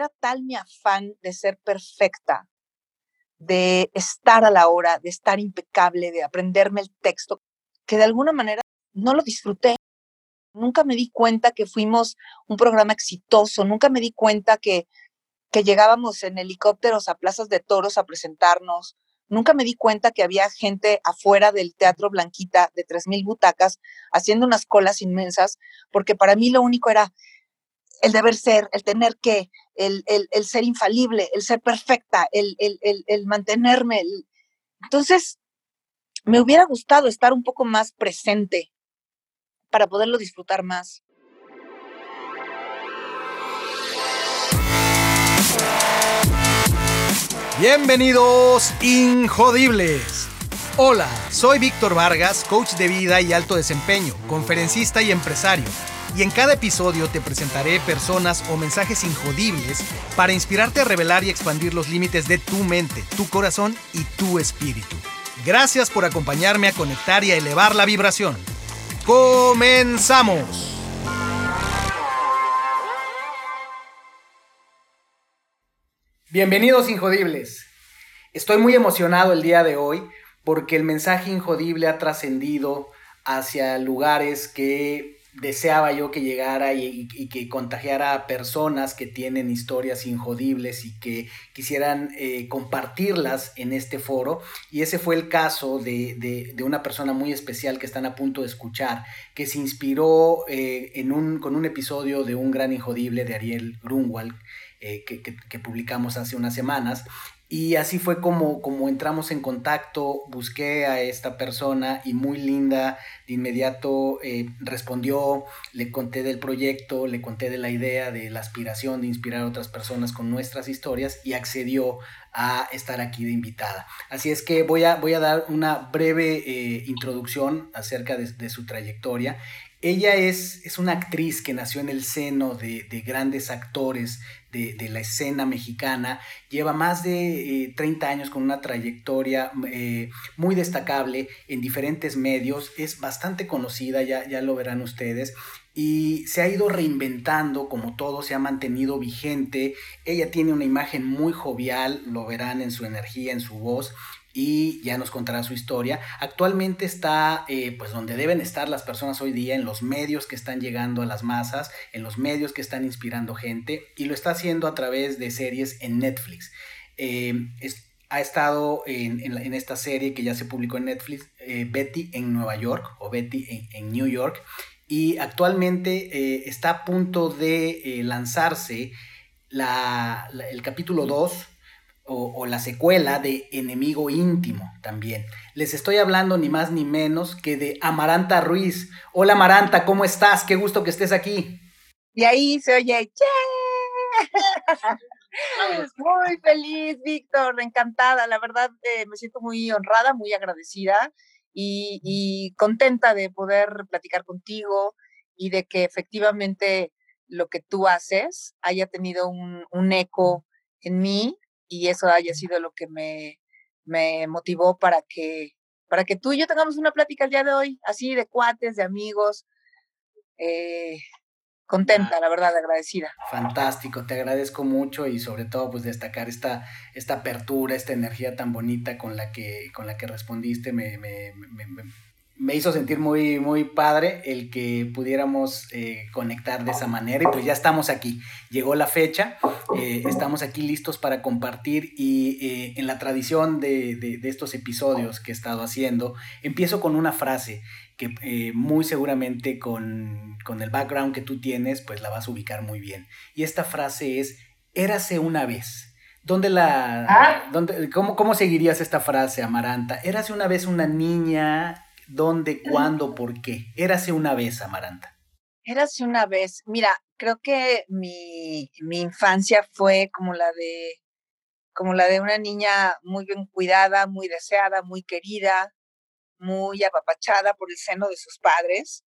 era tal mi afán de ser perfecta, de estar a la hora, de estar impecable, de aprenderme el texto, que de alguna manera no lo disfruté. Nunca me di cuenta que fuimos un programa exitoso, nunca me di cuenta que, que llegábamos en helicópteros a plazas de toros a presentarnos, nunca me di cuenta que había gente afuera del Teatro Blanquita de 3.000 butacas haciendo unas colas inmensas, porque para mí lo único era el deber ser, el tener que, el, el, ser infalible, el ser perfecta, el, el mantenerme. Entonces, me hubiera gustado estar un poco más presente para poderlo disfrutar más. Bienvenidos, Injodibles. Hola, soy Víctor Vargas, coach de vida y alto desempeño, conferencista y empresario. Y en cada episodio te presentaré personas o mensajes injodibles para inspirarte a revelar y expandir los límites de tu mente, tu corazón y tu espíritu. Gracias por acompañarme a conectar y a elevar la vibración. ¡Comenzamos! Bienvenidos Injodibles. Estoy muy emocionado el día de hoy porque el mensaje Injodible ha trascendido hacia lugares que deseaba yo que llegara y, que contagiara a personas que tienen historias injodibles y que quisieran eh, compartirlas en este foro. Y ese fue el caso de, una persona muy especial que están a punto de escuchar, que se inspiró eh, en un, con un episodio de Un Gran Injodible de Ariel Grunwald. Eh, que, publicamos hace unas semanas y así fue como, como entramos en contacto, busqué a esta persona y muy linda, de inmediato eh, respondió, le conté del proyecto, le conté de la idea, de la aspiración de inspirar a otras personas con nuestras historias y accedió a estar aquí de invitada. Así es que voy a, voy a dar una breve eh, introducción acerca de, su trayectoria ella es, es, una actriz que nació en el seno de, de grandes actores de, la escena mexicana, lleva más de 30 eh, años con una trayectoria eh, muy destacable en diferentes medios, es bastante conocida, ya, ya lo verán ustedes, y se ha ido reinventando como todo, se ha mantenido vigente, ella tiene una imagen muy jovial, lo verán en su energía, en su voz, y ya nos contará su historia. Actualmente está eh, pues donde deben estar las personas hoy día, en los medios que están llegando a las masas, en los medios que están inspirando gente y lo está haciendo a través de series en Netflix. Eh, ha estado en, esta serie que ya se publicó en Netflix, eh, Betty en Nueva York o Betty en, New York y actualmente está a punto de lanzarse el capítulo 2 o, la secuela de Enemigo Íntimo también. Les estoy hablando ni más ni menos que de Amaranta Ruiz. Hola Amaranta, ¿cómo estás? Qué gusto que estés aquí. Y ahí se oye, muy feliz, Víctor, encantada. La verdad, eh, me siento muy honrada, muy agradecida y, contenta de poder platicar contigo y de que efectivamente lo que tú haces haya tenido un, un eco en mí y eso haya sido lo que me, me motivó para que, para que tú y yo tengamos una plática el día de hoy, así de cuates, de amigos. Eh, contenta, la verdad, agradecida. Fantástico, te agradezco mucho y sobre todo pues destacar esta, esta apertura, esta energía tan bonita con la que, con la que respondiste, me, me, me, me hizo sentir muy, muy padre el que pudiéramos eh, conectar de esa manera y pues ya estamos aquí. Llegó la fecha, eh, estamos aquí listos para compartir y eh, en la tradición de, de, estos episodios que he estado haciendo, empiezo con una frase que muy seguramente con, con, el background que tú tienes pues la vas a ubicar muy bien. Y esta frase es, érase una vez. ¿Dónde la, ¿Ah? dónde, cómo, ¿Cómo seguirías esta frase, Amaranta? Érase una vez una niña ¿Dónde, cuándo, por qué? Érase una vez, Amaranta. Érase una vez. Mira, creo que mi, infancia fue como la de como la de una niña muy bien cuidada, muy deseada, muy querida, muy apapachada por el seno de sus padres.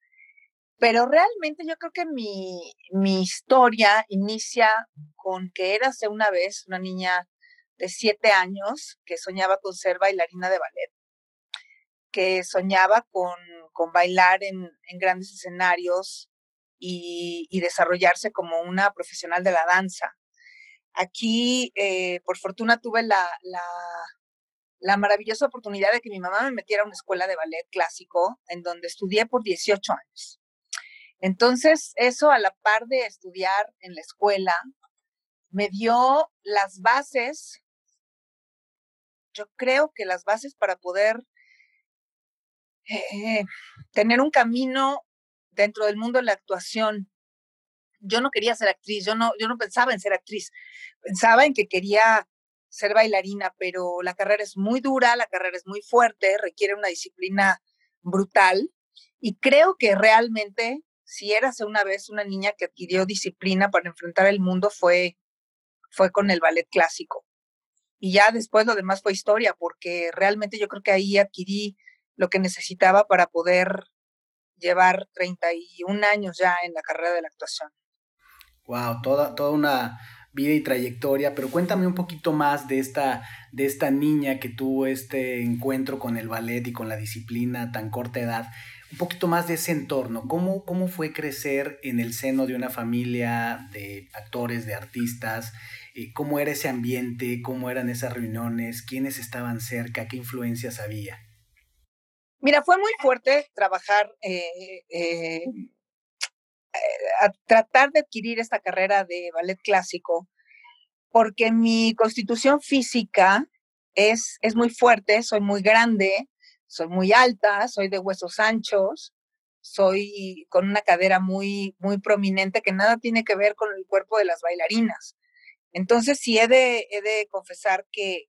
Pero realmente yo creo que mi, mi historia inicia con que érase una vez una niña de siete años que soñaba con ser bailarina de ballet que soñaba con, bailar en, grandes escenarios y, desarrollarse como una profesional de la danza. Aquí, eh, por fortuna, tuve la, la, maravillosa oportunidad de que mi mamá me metiera a una escuela de ballet clásico, en donde estudié por 18 años. Entonces, eso a la par de estudiar en la escuela, me dio las bases, yo creo que las bases para poder eh, tener un camino dentro del mundo de la actuación. Yo no quería ser actriz, yo no, yo no pensaba en ser actriz, pensaba en que quería ser bailarina, pero la carrera es muy dura, la carrera es muy fuerte, requiere una disciplina brutal y creo que realmente si eras una vez una niña que adquirió disciplina para enfrentar el mundo fue, fue con el ballet clásico. Y ya después lo demás fue historia, porque realmente yo creo que ahí adquirí lo que necesitaba para poder llevar 31 años ya en la carrera de la actuación. Wow, toda, toda una vida y trayectoria, pero cuéntame un poquito más de esta, de esta niña que tuvo este encuentro con el ballet y con la disciplina a tan corta edad. Un poquito más de ese entorno. ¿Cómo, ¿Cómo fue crecer en el seno de una familia de actores, de artistas? Eh, ¿Cómo era ese ambiente? ¿Cómo eran esas reuniones? ¿Quiénes estaban cerca? ¿Qué influencias había? Mira, fue muy fuerte trabajar, eh, eh, a tratar de adquirir esta carrera de ballet clásico, porque mi constitución física es, es muy fuerte, soy muy grande, soy muy alta, soy de huesos anchos, soy con una cadera muy, muy prominente que nada tiene que ver con el cuerpo de las bailarinas. Entonces, sí he de, he de confesar que,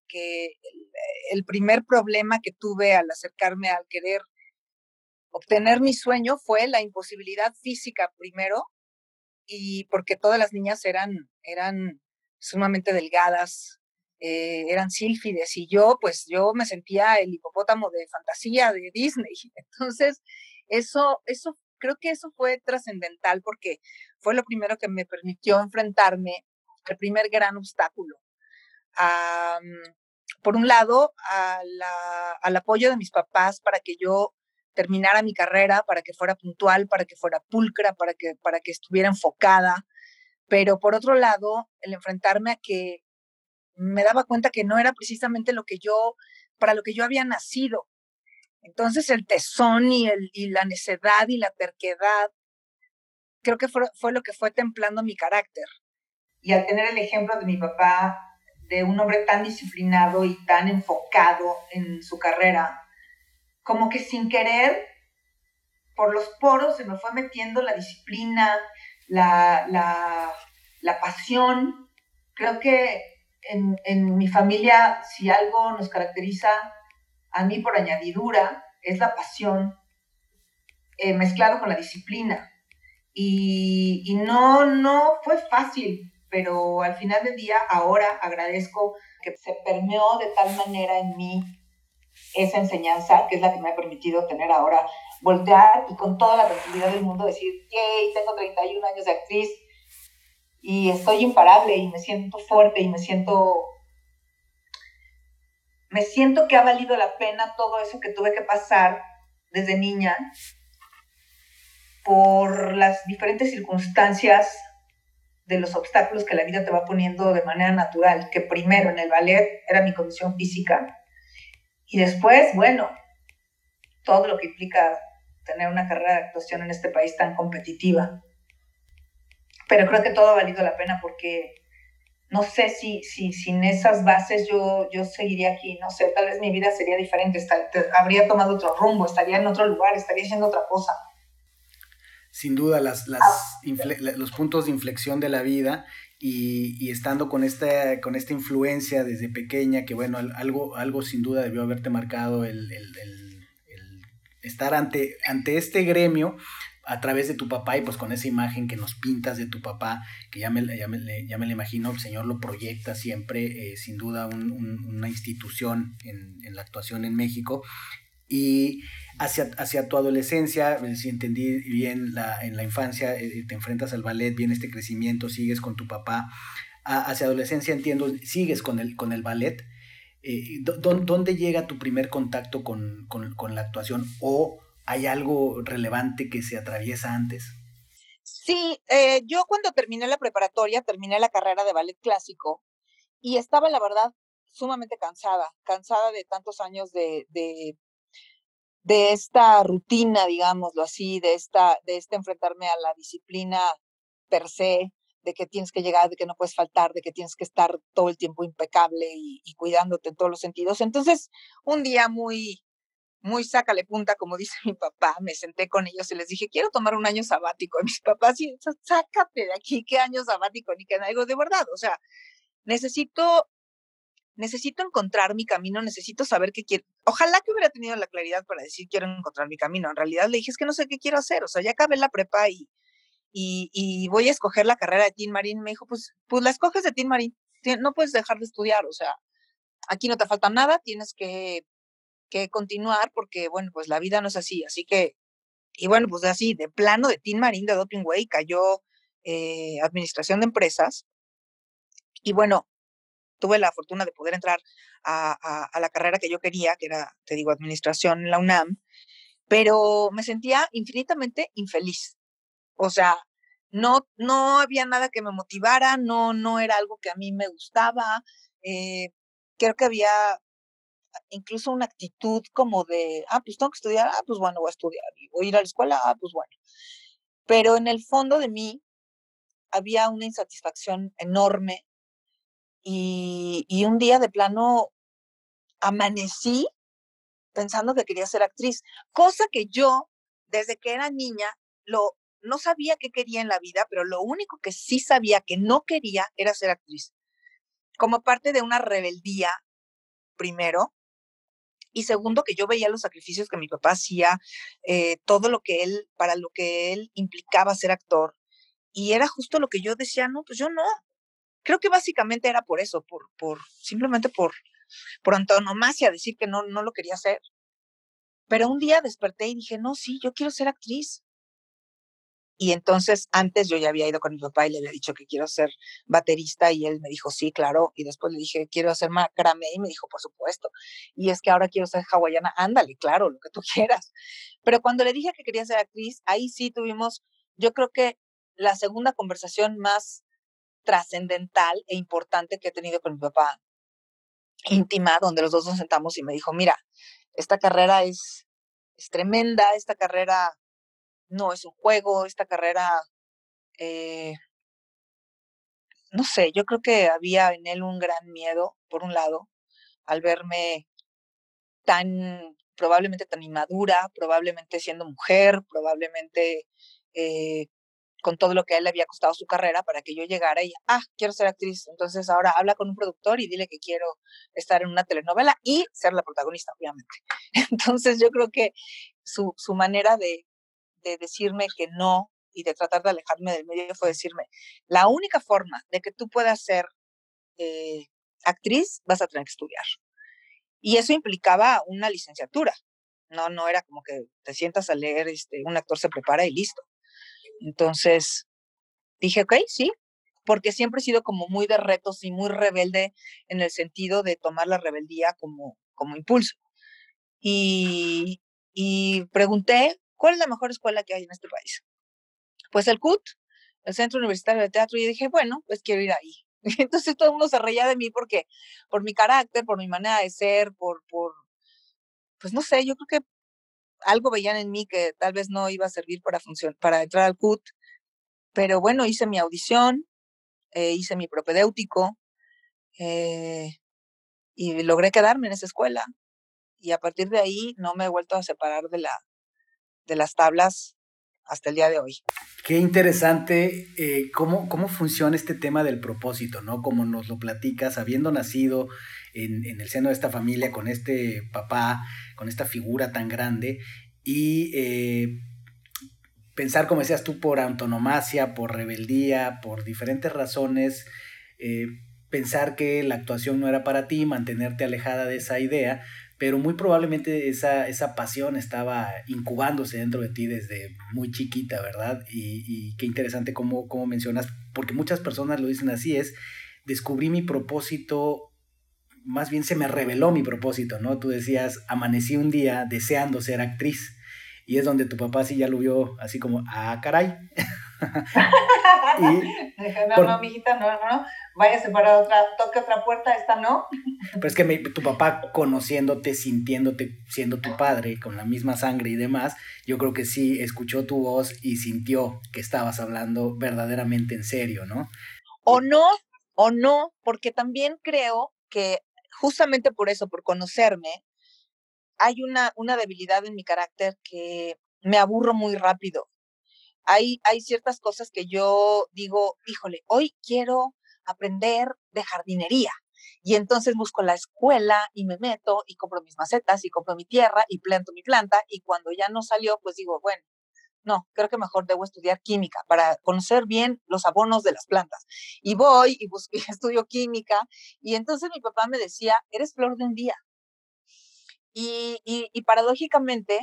el, primer problema que tuve al acercarme al querer obtener mi sueño fue la imposibilidad física primero, y porque todas las niñas eran, eran sumamente delgadas, eh, eran sílfides, y yo, pues yo me sentía el hipopótamo de fantasía de Disney. Entonces, eso, eso, creo que eso fue trascendental porque fue lo primero que me permitió enfrentarme el primer gran obstáculo. por un lado, al apoyo de mis papás para que yo terminara mi carrera, para que fuera puntual, para que fuera pulcra, para que, estuviera enfocada. Pero por otro lado, el enfrentarme a que me daba cuenta que no era precisamente lo que yo, para lo que yo había nacido. Entonces el tesón y, la necedad y la terquedad, creo que fue lo que fue templando mi carácter. Y al tener el ejemplo de mi papá, de un hombre tan disciplinado y tan enfocado en su carrera, como que sin querer, por los poros se me fue metiendo la disciplina, la, la, pasión. Creo que en, en, mi familia, si algo nos caracteriza a mí por añadidura, es la pasión eh, mezclado con la disciplina. Y, y, no, no fue fácil pero al final del día ahora agradezco que se permeó de tal manera en mí esa enseñanza, que es la que me ha permitido tener ahora, voltear y con toda la tranquilidad del mundo decir, yay, tengo 31 años de actriz y estoy imparable y me siento fuerte y me siento, me siento que ha valido la pena todo eso que tuve que pasar desde niña por las diferentes circunstancias de los obstáculos que la vida te va poniendo de manera natural, que primero en el ballet era mi condición física y después, bueno, todo lo que implica tener una carrera de actuación en este país tan competitiva. Pero creo que todo ha valido la pena porque no sé si, si sin esas bases yo, yo seguiría aquí, no sé, tal vez mi vida sería diferente, habría tomado otro rumbo, estaría en otro lugar, estaría haciendo otra cosa sin duda las, las los puntos de inflexión de la vida y, estando con esta, con esta influencia desde pequeña, que bueno, algo, algo sin duda debió haberte marcado el, estar ante, ante este gremio a través de tu papá y pues con esa imagen que nos pintas de tu papá, que ya me, ya me, ya me imagino, el Señor lo proyecta siempre, eh, sin duda una institución en, en, la actuación en México. Y hacia, hacia tu adolescencia, eh, si entendí bien, la, en la infancia eh, te enfrentas al ballet, viene este crecimiento, sigues con tu papá. hacia adolescencia entiendo, sigues con el, con el ballet. Eh, ¿Dónde llega tu primer contacto con, con, con, la actuación? ¿O hay algo relevante que se atraviesa antes? Sí, yo cuando terminé la preparatoria, terminé la carrera de ballet clásico y estaba, la verdad, sumamente cansada, cansada de tantos años de, de esta rutina, digámoslo así, de esta, de este enfrentarme a la disciplina per se, de que tienes que llegar, de que no puedes faltar, de que tienes que estar todo el tiempo impecable y, y cuidándote en todos los sentidos. Entonces, un día muy, muy sácale punta, como dice mi papá, me senté con ellos y les dije, quiero tomar un año sabático. Y mis papás, sí, sácate de aquí, qué año sabático, ni que algo de verdad. O sea, necesito, necesito encontrar mi camino, necesito saber qué quiero. Ojalá que hubiera tenido la claridad para decir, quiero encontrar mi camino. En realidad le dije, es que no sé qué quiero hacer. O sea, ya acabé la prepa y, y, voy a escoger la carrera de Tim Marín. Me dijo, pues, pues la escoges de Tim Marín. No puedes dejar de estudiar. O sea, aquí no te falta nada, tienes que que continuar porque, bueno, pues la vida no es así. Así que, y bueno, pues así, de plano de Team Marín de Doping Way cayó eh, administración de empresas. Y bueno, tuve la fortuna de poder entrar a, la carrera que yo quería, que era, te digo, administración en la UNAM, pero me sentía infinitamente infeliz. O sea, no, no había nada que me motivara, no, no era algo que a mí me gustaba. Eh, creo que había incluso una actitud como de, ah, pues tengo que estudiar, ah, pues bueno, voy a estudiar, voy a ir a la escuela, ah, pues bueno. Pero en el fondo de mí había una insatisfacción enorme y, un día de plano amanecí pensando que quería ser actriz, cosa que yo, desde que era niña, lo, no sabía qué quería en la vida, pero lo único que sí sabía que no quería era ser actriz. Como parte de una rebeldía, primero, y segundo, que yo veía los sacrificios que mi papá hacía, eh, todo lo que él, para lo que él implicaba ser actor. Y era justo lo que yo decía, no, pues yo no. Creo que básicamente era por eso, por, por, simplemente por, por antonomasia, decir que no, no lo quería hacer. Pero un día desperté y dije, no, sí, yo quiero ser actriz. Y entonces antes yo ya había ido con mi papá y le había dicho que quiero ser baterista y él me dijo, sí, claro. Y después le dije, quiero hacer macramé y me dijo, por supuesto. Y es que ahora quiero ser hawaiana, ándale, claro, lo que tú quieras. Pero cuando le dije que quería ser actriz, ahí sí tuvimos, yo creo que la segunda conversación más trascendental e importante que he tenido con mi papá, íntima, donde los dos nos sentamos y me dijo, mira, esta carrera es, es tremenda, esta carrera no es un juego, esta carrera, eh, no sé, yo creo que había en él un gran miedo, por un lado, al verme tan, probablemente tan inmadura, probablemente siendo mujer, probablemente eh, con todo lo que a él le había costado su carrera para que yo llegara y, ah, quiero ser actriz. Entonces ahora habla con un productor y dile que quiero estar en una telenovela y ser la protagonista, obviamente. Entonces yo creo que su, su manera de, de decirme que no y de tratar de alejarme del medio fue decirme, la única forma de que tú puedas ser eh, actriz, vas a tener que estudiar. Y eso implicaba una licenciatura. No, no era como que te sientas a leer, este, un actor se prepara y listo. Entonces, dije, ok, sí, porque siempre he sido como muy de retos y muy rebelde en el sentido de tomar la rebeldía como, como impulso. Y, y pregunté ¿cuál es la mejor escuela que hay en este país? Pues el CUT, el Centro Universitario de Teatro, y dije, bueno, pues quiero ir ahí. Entonces todo el mundo se reía de mí porque, por mi carácter, por mi manera de ser, por, por, pues no sé, yo creo que algo veían en mí que tal vez no iba a servir para, para entrar al CUT, pero bueno, hice mi audición, eh, hice mi propedéutico eh, y logré quedarme en esa escuela. Y a partir de ahí no me he vuelto a separar de la, de las tablas hasta el día de hoy. Qué interesante eh, cómo, cómo funciona este tema del propósito, ¿no? Como nos lo platicas, habiendo nacido en, en el seno de esta familia, con este papá, con esta figura tan grande, y eh, pensar, como decías tú, por antonomasia, por rebeldía, por diferentes razones, eh, pensar que la actuación no era para ti, mantenerte alejada de esa idea, pero muy probablemente esa, esa pasión estaba incubándose dentro de ti desde muy chiquita, ¿verdad? Y, qué interesante cómo, cómo mencionas, porque muchas personas lo dicen así, es, descubrí mi propósito, más bien se me reveló mi propósito, ¿no? Tú decías, amanecí un día deseando ser actriz, y es donde tu papá sí ya lo vio así como, ah, caray. no, no, mijita, no, no, no, váyase para otra, toque otra puerta, esta no. Pero es que tu papá conociéndote, sintiéndote, siendo tu padre, con la misma sangre y demás, yo creo que sí escuchó tu voz y sintió que estabas hablando verdaderamente en serio, ¿no? O no, o no, porque también creo que justamente por eso, por conocerme, hay una, una debilidad en mi carácter que me aburro muy rápido. Hay, hay ciertas cosas que yo digo, híjole, hoy quiero aprender de jardinería. Y entonces busco la escuela y me meto y compro mis macetas y compro mi tierra y planto mi planta y cuando ya no salió, pues digo, bueno, no, creo que mejor debo estudiar química para conocer bien los abonos de las plantas. Y voy y, busco, y estudio química y entonces mi papá me decía, eres flor de un día. Y, y, paradójicamente,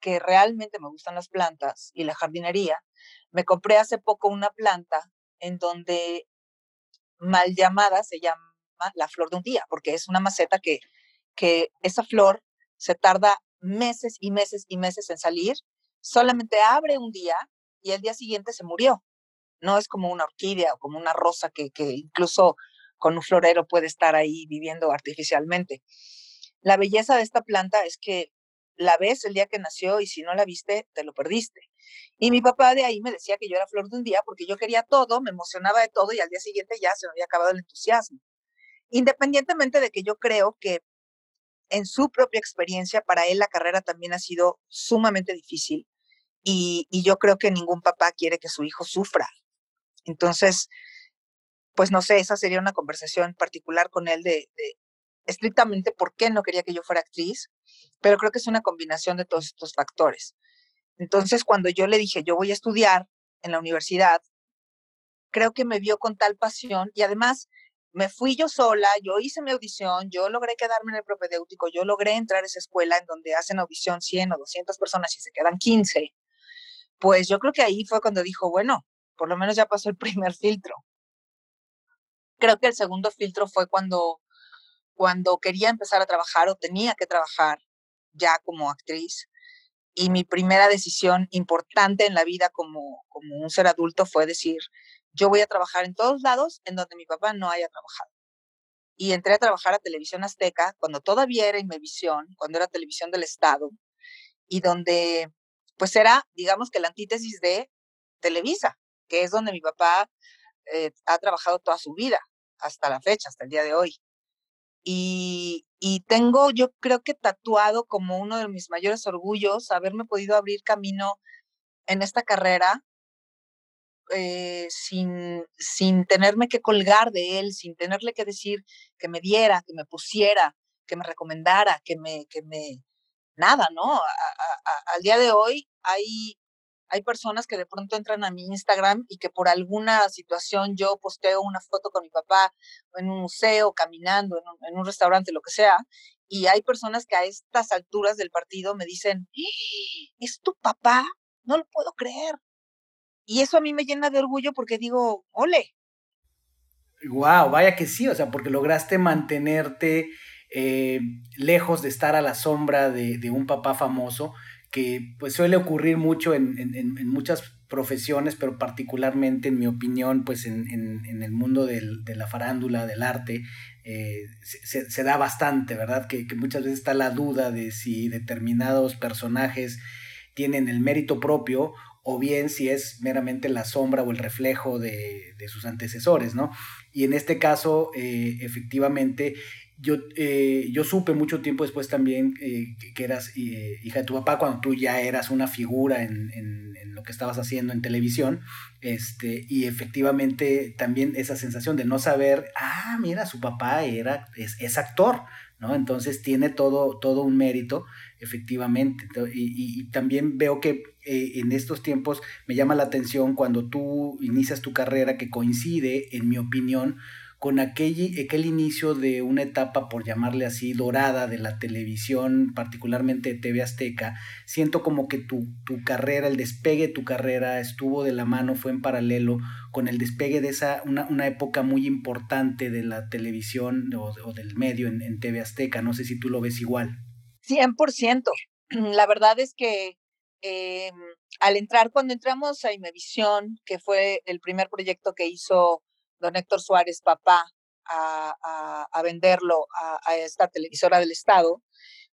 que realmente me gustan las plantas y la jardinería, me compré hace poco una planta en donde mal llamada se llama la flor de un día, porque es una maceta que, que esa flor se tarda meses y meses y meses en salir, solamente abre un día y el día siguiente se murió. No es como una orquídea o como una rosa que, que incluso con un florero puede estar ahí viviendo artificialmente. La belleza de esta planta es que la ves el día que nació y si no la viste, te lo perdiste. Y mi papá de ahí me decía que yo era flor de un día porque yo quería todo, me emocionaba de todo y al día siguiente ya se me había acabado el entusiasmo. Independientemente de que yo creo que en su propia experiencia, para él la carrera también ha sido sumamente difícil y, yo creo que ningún papá quiere que su hijo sufra. Entonces, pues no sé, esa sería una conversación particular con él de, estrictamente por qué no quería que yo fuera actriz, pero creo que es una combinación de todos estos factores. Entonces, cuando yo le dije, yo voy a estudiar en la universidad, creo que me vio con tal pasión y además me fui yo sola, yo hice mi audición, yo logré quedarme en el propedéutico, yo logré entrar a esa escuela en donde hacen audición 100 o 200 personas y se quedan 15. Pues yo creo que ahí fue cuando dijo, bueno, por lo menos ya pasó el primer filtro. Creo que el segundo filtro fue cuando cuando quería empezar a trabajar o tenía que trabajar ya como actriz. Y mi primera decisión importante en la vida como, como un ser adulto fue decir, yo voy a trabajar en todos lados en donde mi papá no haya trabajado. Y entré a trabajar a Televisión Azteca cuando todavía era Inmevisión, cuando era Televisión del Estado, y donde pues era, digamos que la antítesis de Televisa, que es donde mi papá eh, ha trabajado toda su vida, hasta la fecha, hasta el día de hoy. Y, tengo, yo creo que tatuado como uno de mis mayores orgullos, haberme podido abrir camino en esta carrera eh, sin, sin tenerme que colgar de él, sin tenerle que decir que me diera, que me pusiera, que me recomendara, que me, que me, nada, ¿no? al día de hoy hay hay personas que de pronto entran a mi Instagram y que por alguna situación yo posteo una foto con mi papá en un museo, caminando, en un, restaurante, lo que sea, y hay personas que a estas alturas del partido me dicen, ¡Ah! ¿es tu papá? No lo puedo creer. Y eso a mí me llena de orgullo porque digo, ole. Wow, vaya que sí, o sea, porque lograste mantenerte eh, lejos de estar a la sombra de, un papá famoso que pues suele ocurrir mucho en, muchas profesiones, pero particularmente en mi opinión, pues en, el mundo de la farándula, del arte, eh, se, da bastante, ¿verdad? Que, muchas veces está la duda de si determinados personajes tienen el mérito propio o bien si es meramente la sombra o el reflejo de, sus antecesores, ¿no? Y en este caso, eh, efectivamente, yo, eh, yo supe mucho tiempo después también eh, que, eras eh, hija de tu papá cuando tú ya eras una figura en, en, lo que estabas haciendo en televisión. Este, y efectivamente también esa sensación de no saber, ah, mira, su papá era, es, es actor, ¿no? Entonces tiene todo, todo un mérito, efectivamente. Y, y también veo que en estos tiempos me llama la atención cuando tú inicias tu carrera que coincide, en mi opinión, con aquel, inicio de una etapa, por llamarle así, dorada de la televisión, particularmente de TV Azteca, siento como que tu, tu carrera, el despegue de tu carrera estuvo de la mano, fue en paralelo con el despegue de esa, una, una época muy importante de la televisión o, del medio en, TV Azteca. No sé si tú lo ves igual. 100%. La verdad es que eh, al entrar, cuando entramos a Imevisión, que fue el primer proyecto que hizo don Héctor Suárez, papá, a, venderlo a, esta televisora del Estado,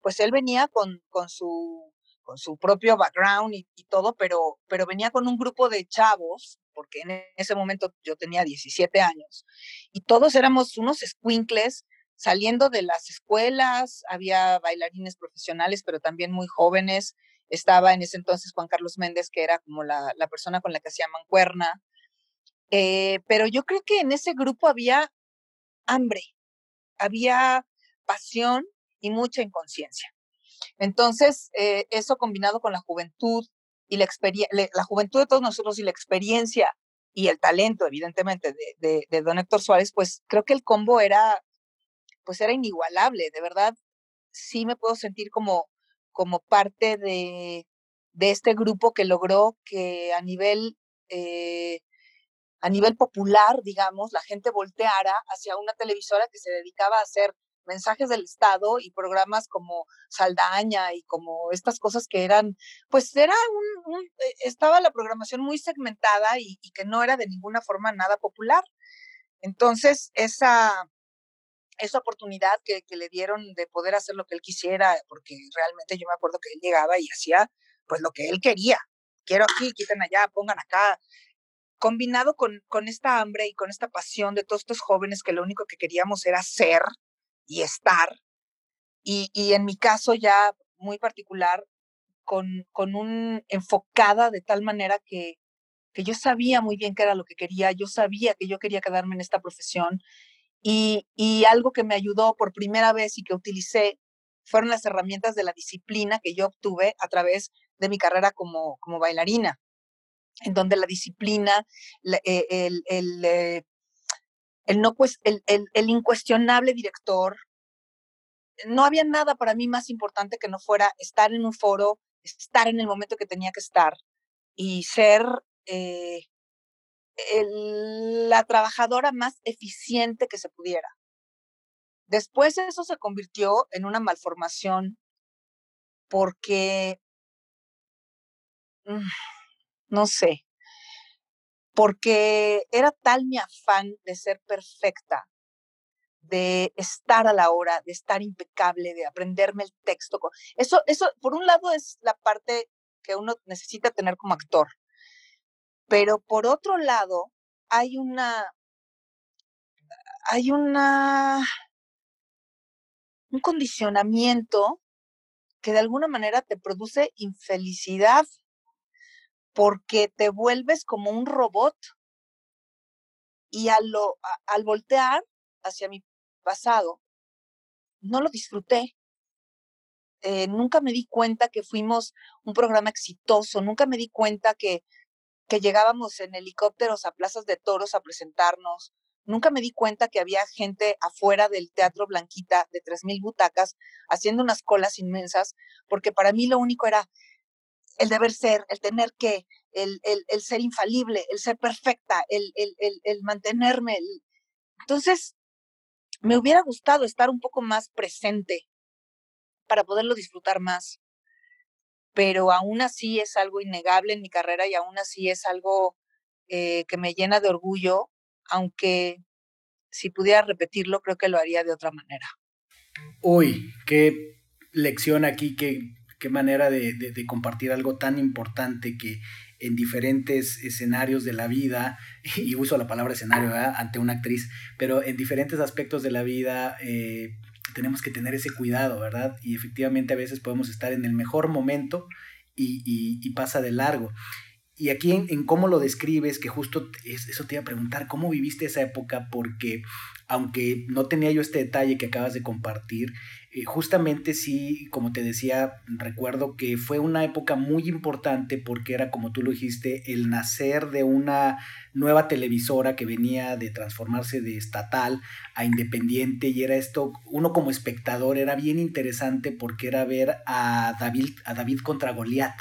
pues él venía con, con, su, con su propio background y, todo, pero, pero venía con un grupo de chavos, porque en ese momento yo tenía 17 años, y todos éramos unos squinkles saliendo de las escuelas, había bailarines profesionales, pero también muy jóvenes. Estaba en ese entonces Juan Carlos Méndez, que era como la, persona con la que hacía mancuerna. Eh, pero yo creo que en ese grupo había hambre, había pasión y mucha inconsciencia. Entonces, eh, eso combinado con la juventud y la, la juventud de todos nosotros y la experiencia y el talento, evidentemente, de, de, don Héctor Suárez, pues creo que el combo era, pues era inigualable, de verdad, sí me puedo sentir como, como parte de, de este grupo que logró que a nivel eh, a nivel popular, digamos, la gente volteara hacia una televisora que se dedicaba a hacer mensajes del Estado y programas como Saldaña y como estas cosas que eran, pues era un, eh, estaba la programación muy segmentada y, que no era de ninguna forma nada popular. Entonces, esa, esa oportunidad que, que, le dieron de poder hacer lo que él quisiera, porque realmente yo me acuerdo que él llegaba y hacía pues lo que él quería. Quiero aquí, quiten allá, pongan acá, combinado con, con esta hambre y con esta pasión de todos estos jóvenes que lo único que queríamos era ser y estar, y, y en mi caso ya muy particular, con, con un enfocada de tal manera que, que yo sabía muy bien qué era lo que quería, yo sabía que yo quería quedarme en esta profesión y, y, algo que me ayudó por primera vez y que utilicé fueron las herramientas de la disciplina que yo obtuve a través de mi carrera como, como bailarina en donde la disciplina, eh, el, el, eh, el, no, pues, el, el, incuestionable director, no había nada para mí más importante que no fuera estar en un foro, estar en el momento que tenía que estar y ser eh, la trabajadora más eficiente que se pudiera. Después eso se convirtió en una malformación porque mm, no sé, porque era tal mi afán de ser perfecta, de estar a la hora, de estar impecable, de aprenderme el texto. Eso, eso, por un lado, es la parte que uno necesita tener como actor. Pero por otro lado, hay una, hay una, un condicionamiento que de alguna manera te produce infelicidad porque te vuelves como un robot y al, voltear hacia mi pasado, no lo disfruté. Eh, nunca me di cuenta que fuimos un programa exitoso, nunca me di cuenta que, que llegábamos en helicópteros a plazas de toros a presentarnos, nunca me di cuenta que había gente afuera del Teatro Blanquita de 3.000 butacas haciendo unas colas inmensas, porque para mí lo único era, el deber ser, el tener que, el, el, ser infalible, el ser perfecta, el, el mantenerme. Entonces, me hubiera gustado estar un poco más presente para poderlo disfrutar más, pero aún así es algo innegable en mi carrera y aún así es algo eh, que me llena de orgullo, aunque si pudiera repetirlo, creo que lo haría de otra manera. Uy, qué lección aquí, qué qué manera de, compartir algo tan importante que en diferentes escenarios de la vida, y uso la palabra escenario ante una actriz, pero en diferentes aspectos de la vida eh, tenemos que tener ese cuidado, ¿verdad? Y efectivamente a veces podemos estar en el mejor momento y pasa de largo. Y aquí en, cómo lo describes, que justo eso te iba a preguntar, ¿cómo viviste esa época? Porque aunque no tenía yo este detalle que acabas de compartir, justamente sí, como te decía, recuerdo que fue una época muy importante porque era, como tú lo dijiste, el nacer de una nueva televisora que venía de transformarse de estatal a independiente y era esto, uno como espectador era bien interesante porque era ver a David, a David contra Goliat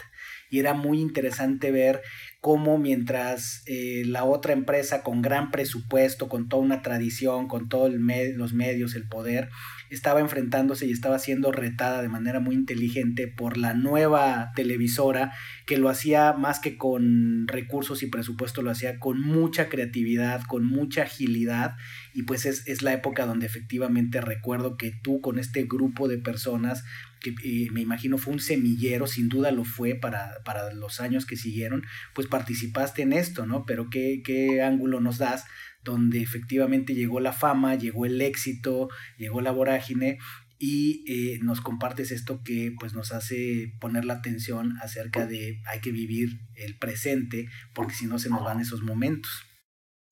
y era muy interesante ver cómo mientras eh, la otra empresa con gran presupuesto, con toda una tradición, con todos los medios, el poder, estaba enfrentándose y estaba siendo retada de manera muy inteligente por la nueva televisora que lo hacía más que con recursos y presupuesto, lo hacía con mucha creatividad, con mucha agilidad y pues es, es la época donde efectivamente recuerdo que tú con este grupo de personas que eh, me imagino fue un semillero, sin duda lo fue para, para, los años que siguieron, pues participaste en esto, ¿no? Pero ¿qué, qué ángulo nos das donde efectivamente llegó la fama, llegó el éxito, llegó la vorágine y eh, nos compartes esto que pues nos hace poner la atención acerca de hay que vivir el presente porque si no se nos van esos momentos.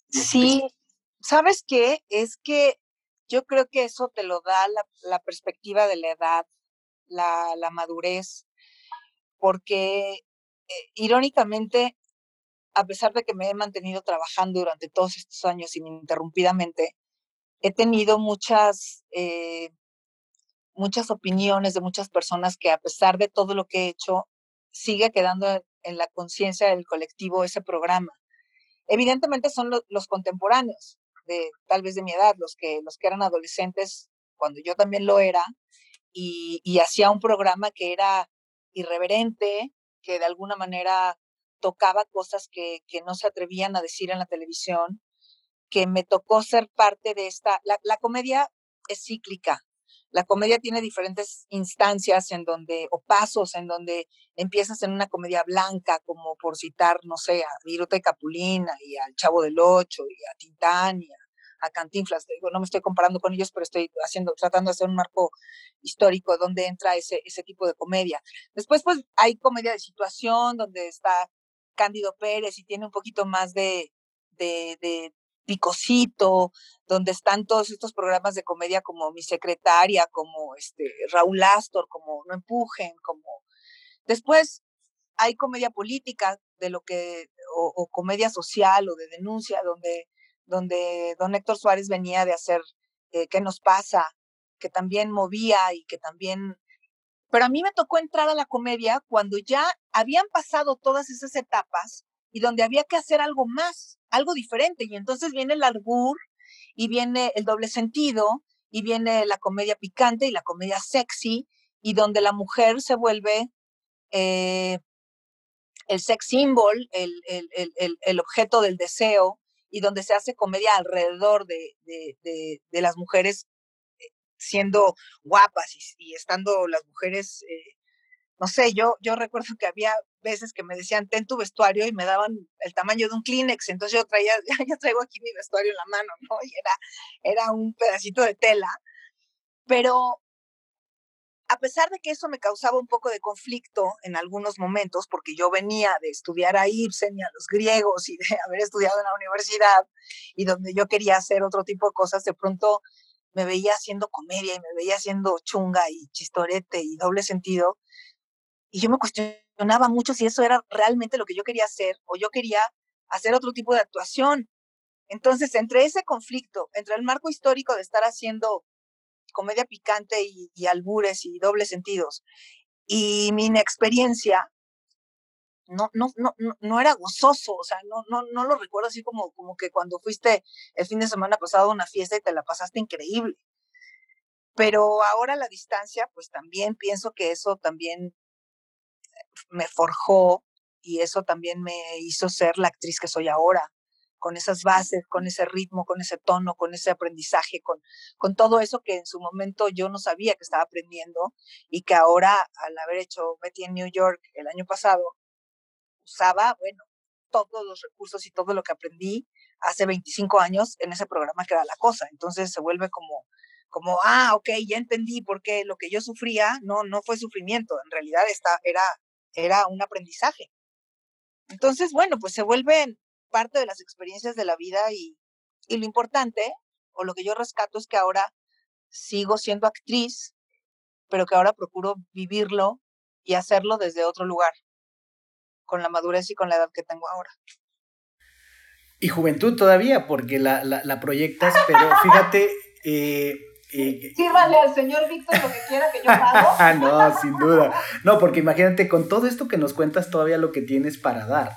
Sí, ¿sabes qué? Es que yo creo que eso te lo da la, la perspectiva de la edad, la, la madurez, porque eh, irónicamente a pesar de que me he mantenido trabajando durante todos estos años ininterrumpidamente, he tenido muchas, eh, muchas opiniones de muchas personas que a pesar de todo lo que he hecho, sigue quedando en la conciencia del colectivo ese programa. Evidentemente son los contemporáneos, de tal vez de mi edad, los que, los que eran adolescentes cuando yo también lo era, y, y hacía un programa que era irreverente, que de alguna manera tocaba cosas que, que, no se atrevían a decir en la televisión, que me tocó ser parte de esta, la, la, comedia es cíclica, la comedia tiene diferentes instancias en donde, o pasos en donde empiezas en una comedia blanca, como por citar, no sé, a Viruta y Capulina y al Chavo del Ocho y a Tintán y a, a Cantinflas. Digo, no me estoy comparando con ellos, pero estoy haciendo, tratando de hacer un marco histórico donde entra ese, ese tipo de comedia. Después, pues, hay comedia de situación donde está Cándido Pérez y tiene un poquito más de, de, de picocito, donde están todos estos programas de comedia como Mi Secretaria, como este Raúl Astor, como No Empujen, como después hay comedia política de lo que, o, comedia social o de denuncia, donde, donde don Héctor Suárez venía de hacer eh, ¿Qué nos pasa? que también movía y que también pero a mí me tocó entrar a la comedia cuando ya habían pasado todas esas etapas y donde había que hacer algo más, algo diferente. Y entonces viene el albur y viene el doble sentido y viene la comedia picante y la comedia sexy y donde la mujer se vuelve eh, el sex symbol, el, objeto del deseo y donde se hace comedia alrededor de, de, de, de las mujeres siendo guapas y, estando las mujeres, eh, no sé, yo, yo recuerdo que había veces que me decían, ten tu vestuario y me daban el tamaño de un Kleenex, entonces yo traía, ya, traigo aquí mi vestuario en la mano, ¿no? Y era, era un pedacito de tela, pero a pesar de que eso me causaba un poco de conflicto en algunos momentos, porque yo venía de estudiar a Ibsen y a los griegos y de haber estudiado en la universidad, y donde yo quería hacer otro tipo de cosas, de pronto me veía haciendo comedia y me veía haciendo chunga y chistorete y doble sentido. Y yo me cuestionaba mucho si eso era realmente lo que yo quería hacer o yo quería hacer otro tipo de actuación. Entonces, entre ese conflicto, entre el marco histórico de estar haciendo comedia picante y, y albures y dobles sentidos y mi inexperiencia, no, no, no, no era gozoso, o sea, no, no, no lo recuerdo así como, como que cuando fuiste el fin de semana pasado a una fiesta y te la pasaste increíble. Pero ahora la distancia, pues también pienso que eso también me forjó y eso también me hizo ser la actriz que soy ahora, con esas bases, con ese ritmo, con ese tono, con ese aprendizaje, con, con todo eso que en su momento yo no sabía que estaba aprendiendo y que ahora, al haber hecho Betty en New York el año pasado, usaba, bueno, todos los recursos y todo lo que aprendí hace 25 años en ese programa que era la cosa. Entonces se vuelve como, como, ah, ok, ya entendí por qué lo que yo sufría no, no fue sufrimiento, en realidad esta, era, era un aprendizaje. Entonces, bueno, pues se vuelven parte de las experiencias de la vida y, y lo importante, o lo que yo rescato es que ahora sigo siendo actriz, pero que ahora procuro vivirlo y hacerlo desde otro lugar, con la madurez y con la edad que tengo ahora. Y juventud todavía, porque la, la, la proyectas, pero fíjate... Eh, eh, Sírvale al señor Víctor lo que quiera que yo pago. no, sin duda. No, porque imagínate, con todo esto que nos cuentas, todavía lo que tienes para dar.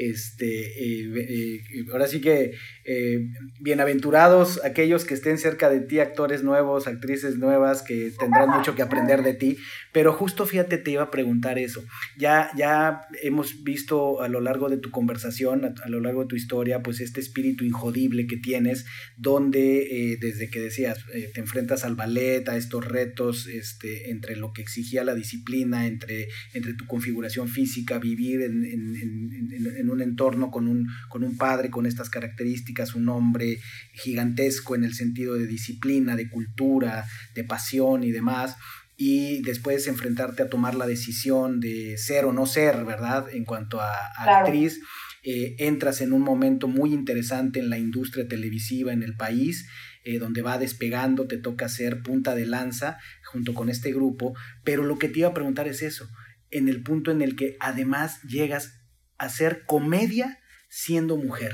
Este, eh, eh, ahora sí que eh, bienaventurados aquellos que estén cerca de ti, actores nuevos, actrices nuevas, que tendrán mucho que aprender de ti. Pero justo fíjate, te iba a preguntar eso. Ya, ya hemos visto a lo largo de tu conversación, a, lo largo de tu historia, pues este espíritu injodible que tienes, donde desde que decías, te enfrentas al ballet, a estos retos, este, entre lo que exigía la disciplina, entre, entre tu configuración física, vivir en, en, un entorno con un, con un padre con estas características, un hombre gigantesco en el sentido de disciplina, de cultura, de pasión y demás y después enfrentarte a tomar la decisión de ser o no ser, ¿verdad? En cuanto a, actriz, eh, entras en un momento muy interesante en la industria televisiva en el país, eh, donde va despegando, te toca ser punta de lanza junto con este grupo, pero lo que te iba a preguntar es eso, en el punto en el que además llegas hacer comedia siendo mujer.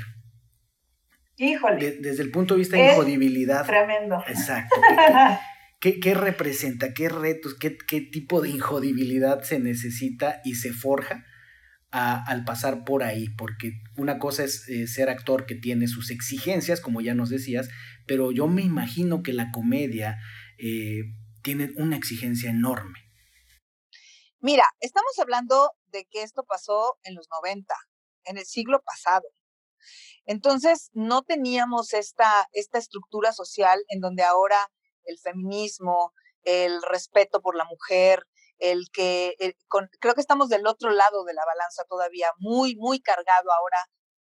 Híjole. desde el punto de vista de injodibilidad. Tremendo. Exacto. ¿Qué, representa? ¿Qué retos? Qué, ¿Qué, tipo de injodibilidad se necesita y se forja al pasar por ahí? Porque una cosa es eh, ser actor que tiene sus exigencias, como ya nos decías, pero yo me imagino que la comedia eh, tiene una exigencia enorme. Mira, estamos hablando de que esto pasó en los 90, en el siglo pasado. Entonces, no teníamos esta, esta estructura social en donde ahora el feminismo, el respeto por la mujer, el que creo que estamos del otro lado de la balanza todavía, muy, muy cargado ahora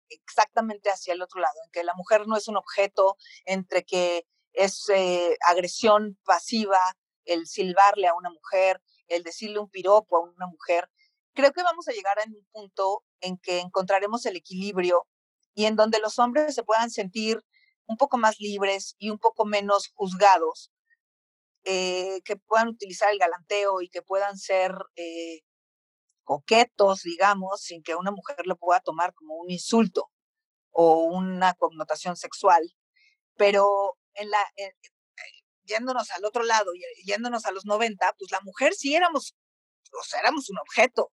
exactamente hacia el otro lado, en que la mujer no es un objeto, entre que es eh, agresión pasiva, el silbarle a una mujer, el decirle un piropo a una mujer, creo que vamos a llegar a un punto en que encontraremos el equilibrio y en donde los hombres se puedan sentir un poco más libres y un poco menos juzgados, eh, que puedan utilizar el galanteo y que puedan ser eh, coquetos, digamos, sin que una mujer lo pueda tomar como un insulto o una connotación sexual. Pero en la, yéndonos al otro lado, yéndonos a los 90, pues la mujer sí éramos, o sea, éramos un objeto.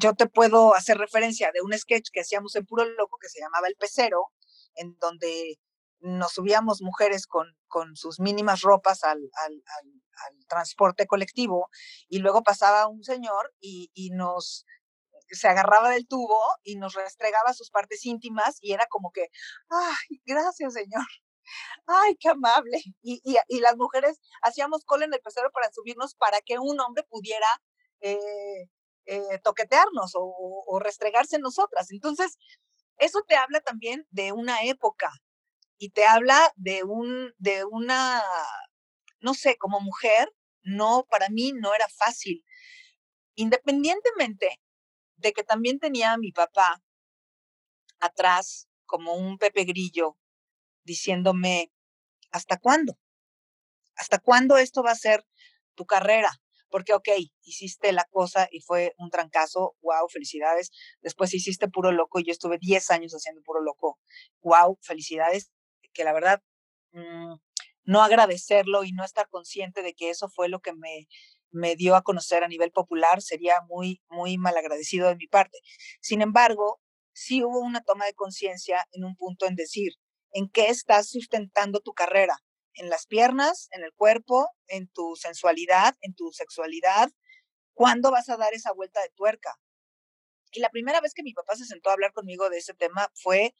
Yo te puedo hacer referencia de un sketch que hacíamos en Puro Loco que se llamaba El Pecero, en donde nos subíamos mujeres con, con sus mínimas ropas al, transporte colectivo y luego pasaba un señor y, y nos se agarraba del tubo y nos restregaba sus partes íntimas y era como que, ay, gracias señor, ay, qué amable. Y, y, las mujeres hacíamos cola en el pecero para subirnos para que un hombre pudiera eh, eh, toquetearnos o, restregarse nosotras. Entonces, eso te habla también de una época y te habla de un, de una, no sé, como mujer, no, para mí no era fácil. Independientemente de que también tenía a mi papá atrás como un Pepe Grillo diciéndome, ¿hasta cuándo? ¿Hasta cuándo esto va a ser tu carrera? Porque, ok, hiciste la cosa y fue un trancazo, wow, felicidades. Después hiciste puro loco y yo estuve 10 años haciendo puro loco, wow, felicidades. Que la verdad, mm, no agradecerlo y no estar consciente de que eso fue lo que me, me dio a conocer a nivel popular sería muy, muy mal agradecido de mi parte. Sin embargo, sí hubo una toma de conciencia en un punto en decir, en qué estás sustentando tu carrera, en las piernas, en el cuerpo, en tu sensualidad, en tu sexualidad, ¿cuándo vas a dar esa vuelta de tuerca? Y la primera vez que mi papá se sentó a hablar conmigo de ese tema fue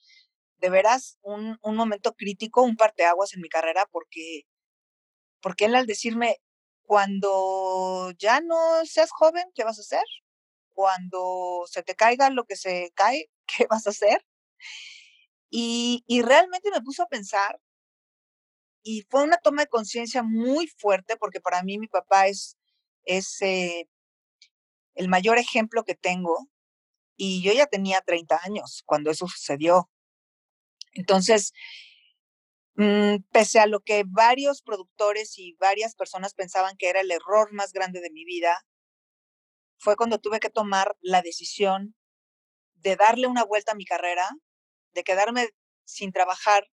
de veras un, un momento crítico, un parteaguas en mi carrera, porque, porque él al decirme, cuando ya no seas joven, ¿qué vas a hacer? Cuando se te caiga lo que se cae, ¿qué vas a hacer? Y, realmente me puso a pensar y fue una toma de conciencia muy fuerte porque para mí mi papá es, es eh, el mayor ejemplo que tengo y yo ya tenía 30 años cuando eso sucedió. Entonces, mm, pese a lo que varios productores y varias personas pensaban que era el error más grande de mi vida, fue cuando tuve que tomar la decisión de darle una vuelta a mi carrera de quedarme sin trabajar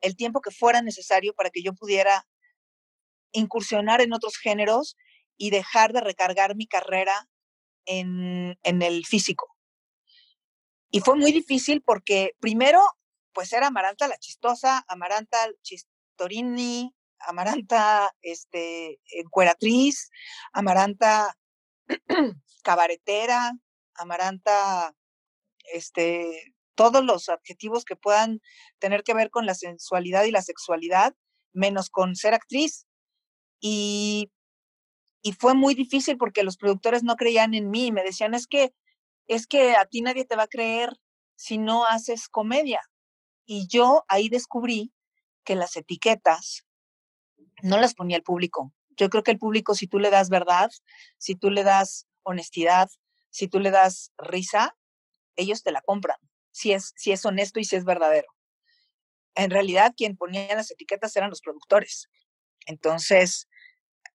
el tiempo que fuera necesario para que yo pudiera incursionar en otros géneros y dejar de recargar mi carrera en, en el físico. Y fue muy difícil porque primero, pues era Amaranta la chistosa, Amaranta Chistorini, Amaranta este, encueratriz, Amaranta cabaretera, Amaranta, este, todos los adjetivos que puedan tener que ver con la sensualidad y la sexualidad, menos con ser actriz. Y, y fue muy difícil porque los productores no creían en mí, me decían, es que, es que a ti nadie te va a creer si no haces comedia. Y yo ahí descubrí que las etiquetas no las ponía el público. Yo creo que el público, si tú le das verdad, si tú le das honestidad, si tú le das risa, ellos te la compran, si es, si es honesto y si es verdadero. En realidad, quien ponía las etiquetas eran los productores. Entonces,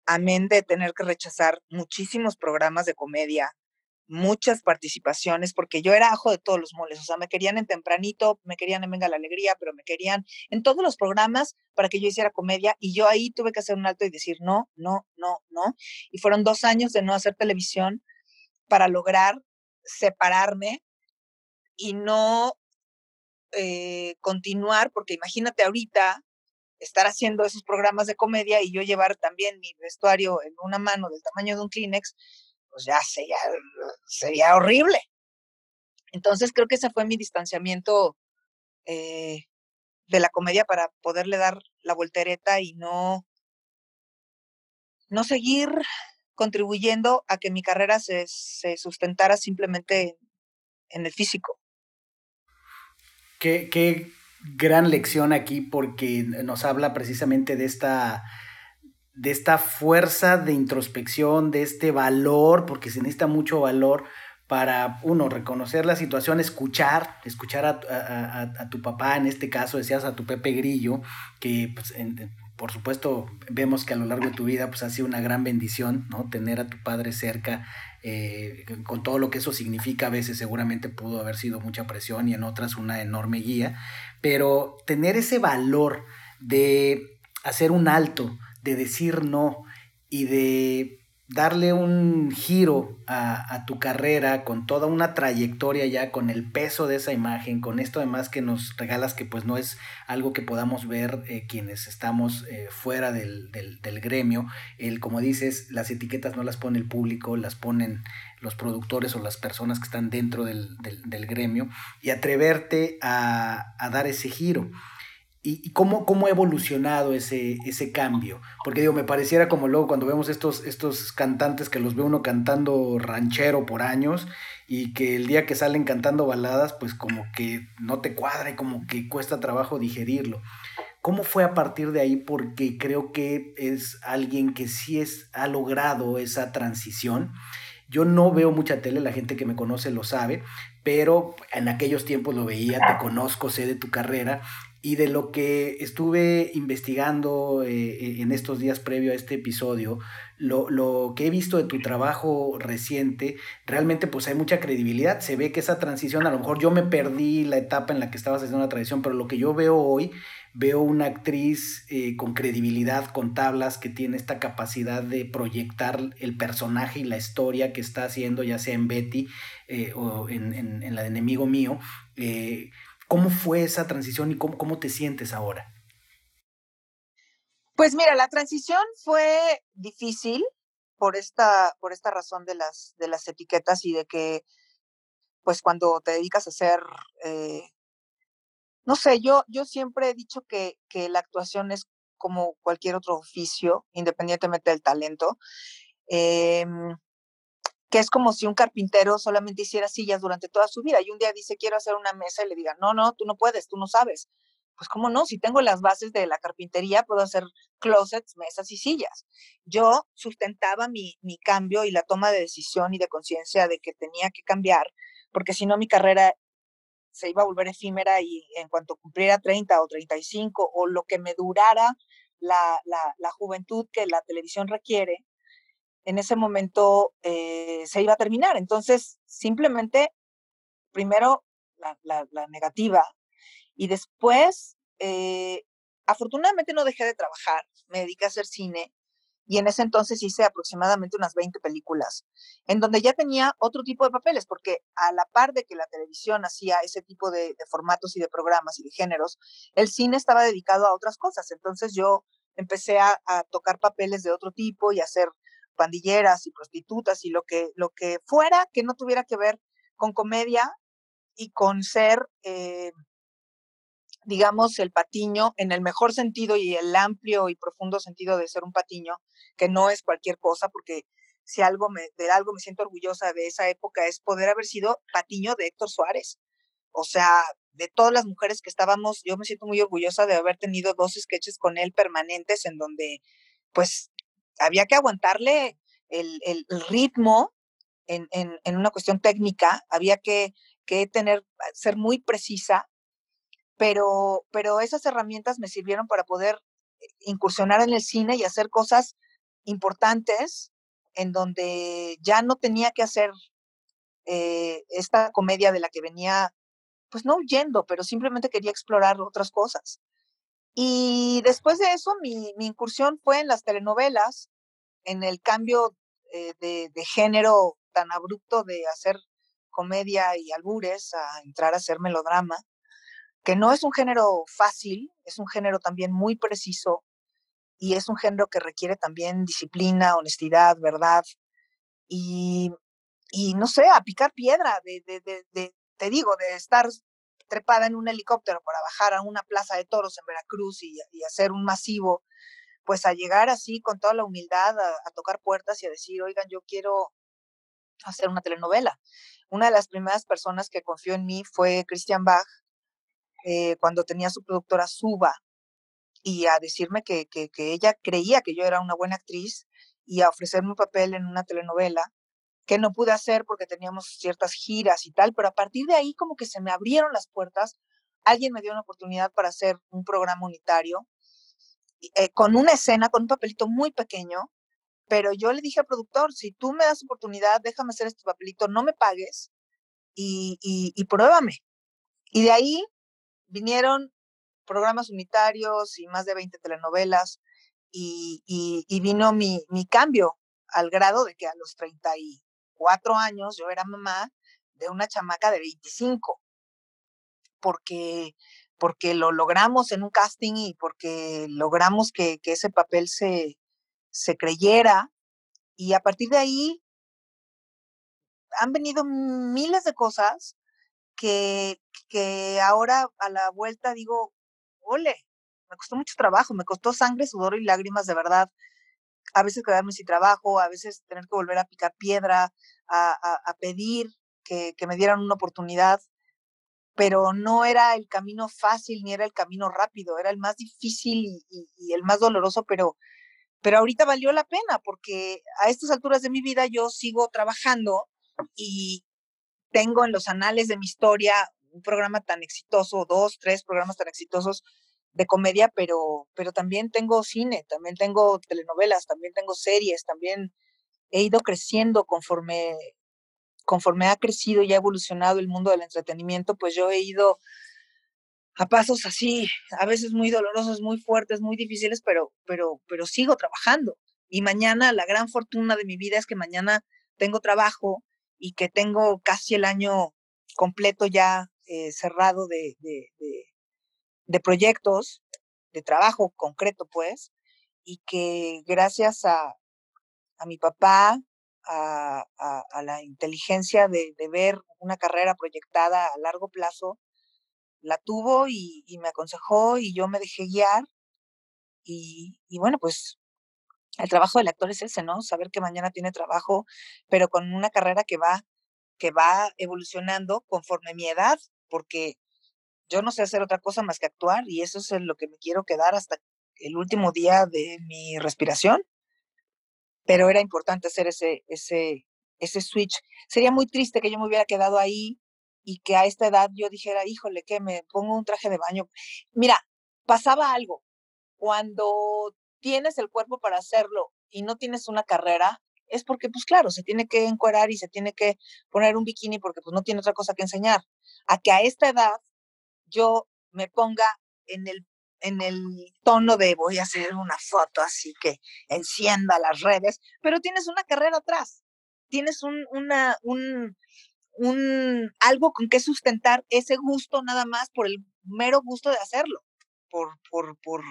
amén de tener que rechazar muchísimos programas de comedia, muchas participaciones, porque yo era ajo de todos los moles, o sea, me querían en tempranito, me querían en Venga la Alegría, pero me querían en todos los programas para que yo hiciera comedia y yo ahí tuve que hacer un alto y decir no, no, no, no. Y fueron dos años de no hacer televisión para lograr separarme y no eh, continuar, porque imagínate ahorita estar haciendo esos programas de comedia y yo llevar también mi vestuario en una mano del tamaño de un Kleenex, pues ya sería, sería horrible. Entonces creo que ese fue mi distanciamiento eh, de la comedia para poderle dar la voltereta y no, no seguir contribuyendo a que mi carrera se, se sustentara simplemente en el físico. Qué, qué gran lección aquí porque nos habla precisamente de esta de esta fuerza de introspección, de este valor, porque se necesita mucho valor para, uno, reconocer la situación, escuchar, escuchar a, tu papá, en este caso decías a tu Pepe Grillo, que pues, por supuesto vemos que a lo largo de tu vida pues ha sido una gran bendición, ¿no? Tener a tu padre cerca, eh, con todo lo que eso significa, a veces seguramente pudo haber sido mucha presión y en otras una enorme guía, pero tener ese valor de hacer un alto, de decir no y de darle un giro a, tu carrera con toda una trayectoria ya, con el peso de esa imagen, con esto además que nos regalas que pues no es algo que podamos ver eh, quienes estamos eh, fuera del, gremio. El, como dices, las etiquetas no las pone el público, las ponen los productores o las personas que están dentro del, gremio y atreverte a, a dar ese giro. ¿Y, cómo, cómo, ha evolucionado ese, ese cambio? Porque digo, me pareciera como luego cuando vemos estos, estos cantantes que los ve uno cantando ranchero por años y que el día que salen cantando baladas, pues como que no te cuadra y como que cuesta trabajo digerirlo. ¿Cómo fue a partir de ahí? Porque creo que es alguien que sí es, ha logrado esa transición. Yo no veo mucha tele, la gente que me conoce lo sabe, pero en aquellos tiempos lo veía, te conozco, sé de tu carrera y de lo que estuve investigando eh, en estos días previo a este episodio, lo, que he visto de tu trabajo reciente, realmente pues hay mucha credibilidad. Se ve que esa transición, a lo mejor yo me perdí la etapa en la que estabas haciendo la tradición, pero lo que yo veo hoy, veo una actriz eh, con credibilidad, con tablas, que tiene esta capacidad de proyectar el personaje y la historia que está haciendo, ya sea en Betty eh, o en, en, la de Enemigo Mío. ¿Cómo fue esa transición y cómo, cómo te sientes ahora? Pues mira, la transición fue difícil por esta, por esta razón de las, de las etiquetas y de que, pues cuando te dedicas a hacer, eh, no sé, yo, yo siempre he dicho que, que la actuación es como cualquier otro oficio, independientemente del talento. Eh, que es como si un carpintero solamente hiciera sillas durante toda su vida y un día dice quiero hacer una mesa y le diga no, no, tú no puedes, tú no sabes. Pues cómo no, si tengo las bases de la carpintería, puedo hacer closets, mesas y sillas. Yo sustentaba mi, mi cambio y la toma de decisión y de conciencia de que tenía que cambiar, porque si no mi carrera se iba a volver efímera y en cuanto cumpliera 30 o 35 o lo que me durara la, la, la juventud que la televisión requiere, en ese momento eh, se iba a terminar. Entonces, simplemente, primero la, negativa y después, eh, afortunadamente no dejé de trabajar, me dediqué a hacer cine y en ese entonces hice aproximadamente unas 20 películas, en donde ya tenía otro tipo de papeles, porque a la par de que la televisión hacía ese tipo de, formatos y de programas y de géneros, el cine estaba dedicado a otras cosas. Entonces yo empecé a, tocar papeles de otro tipo y a hacer pandilleras y prostitutas y lo que, lo que fuera que no tuviera que ver con comedia y con ser eh, digamos, el patiño en el mejor sentido y el amplio y profundo sentido de ser un patiño, que no es cualquier cosa, porque si algo de algo me siento orgullosa de esa época es poder haber sido patiño de Héctor Suárez. O sea, de todas las mujeres que estábamos, yo me siento muy orgullosa de haber tenido dos sketches con él permanentes en donde, pues, había que aguantarle el, el, ritmo en, en, una cuestión técnica, había que, que tener, ser muy precisa pero, pero esas herramientas me sirvieron para poder eh, incursionar en el cine y hacer cosas importantes en donde ya no tenía que hacer eh, esta comedia de la que venía, pues no huyendo, pero simplemente quería explorar otras cosas. Y después de eso, mi, incursión fue en las telenovelas, en el cambio eh, de, de, género tan abrupto de hacer comedia y albures a entrar a hacer melodrama que no es un género fácil, es un género también muy preciso y es un género que requiere también disciplina, honestidad, verdad y, y no sé, a picar piedra, de, de, de, te digo, de estar trepada en un helicóptero para bajar a una plaza de toros en Veracruz y, hacer un masivo, pues a llegar así con toda la humildad a, a tocar puertas y a decir, oigan, yo quiero hacer una telenovela. Una de las primeras personas que confió en mí fue Christian Bach, eh, cuando tenía su productora Suba y a decirme que, que, ella creía que yo era una buena actriz y a ofrecerme un papel en una telenovela que no pude hacer porque teníamos ciertas giras y tal, pero a partir de ahí como que se me abrieron las puertas, alguien me dio una oportunidad para hacer un programa unitario eh, con una escena, con un papelito muy pequeño, pero yo le dije al productor, si tú me das oportunidad, déjame hacer este papelito, no me pagues y, y, y pruébame. Y de ahí vinieron programas unitarios y más de 20 telenovelas y, vino mi, cambio al grado de que a los 34 años yo era mamá de una chamaca de 25, porque, porque lo logramos en un casting y porque logramos que, ese papel se, se creyera y a partir de ahí han venido miles de cosas que, que ahora a la vuelta digo, ole, me costó mucho trabajo, me costó sangre, sudor y lágrimas de verdad. A veces quedarme sin trabajo, a veces tener que volver a picar piedra, a, pedir que, me dieran una oportunidad, pero no era el camino fácil ni era el camino rápido, era el más difícil y, el más doloroso, pero, pero ahorita valió la pena porque a estas alturas de mi vida yo sigo trabajando y, tengo en los anales de mi historia un programa tan exitoso, dos, tres programas tan exitosos de comedia, pero, pero también tengo cine, también tengo telenovelas, también tengo series, también he ido creciendo conforme, conforme ha crecido y ha evolucionado el mundo del entretenimiento, pues yo he ido a pasos así, a veces muy dolorosos, muy fuertes, muy difíciles, pero, pero, pero sigo trabajando. Y mañana, la gran fortuna de mi vida es que mañana tengo trabajo, y que tengo casi el año completo ya eh, cerrado de, de, proyectos, de trabajo concreto, pues, y que gracias a, a mi papá, a, la inteligencia de, de, ver una carrera proyectada a largo plazo, la tuvo y, y me aconsejó y yo me dejé guiar. Y, y, bueno, pues el trabajo del actor es ese, ¿no? Saber que mañana tiene trabajo, pero con una carrera que va, que va evolucionando conforme mi edad, porque yo no sé hacer otra cosa más que actuar y eso es lo que me quiero quedar hasta el último día de mi respiración. Pero era importante hacer ese, ese, ese switch. Sería muy triste que yo me hubiera quedado ahí y que a esta edad yo dijera, híjole, que me pongo un traje de baño. Mira, pasaba algo. Cuando tienes el cuerpo para hacerlo y no tienes una carrera, es porque, pues claro, se tiene que encuerar y se tiene que poner un bikini porque pues no tiene otra cosa que enseñar. A que a esta edad yo me ponga en el en el tono de voy a hacer una foto así que encienda las redes, pero tienes una carrera atrás, tienes un, una, un, un, algo con que sustentar ese gusto nada más por el mero gusto de hacerlo, por, por, por,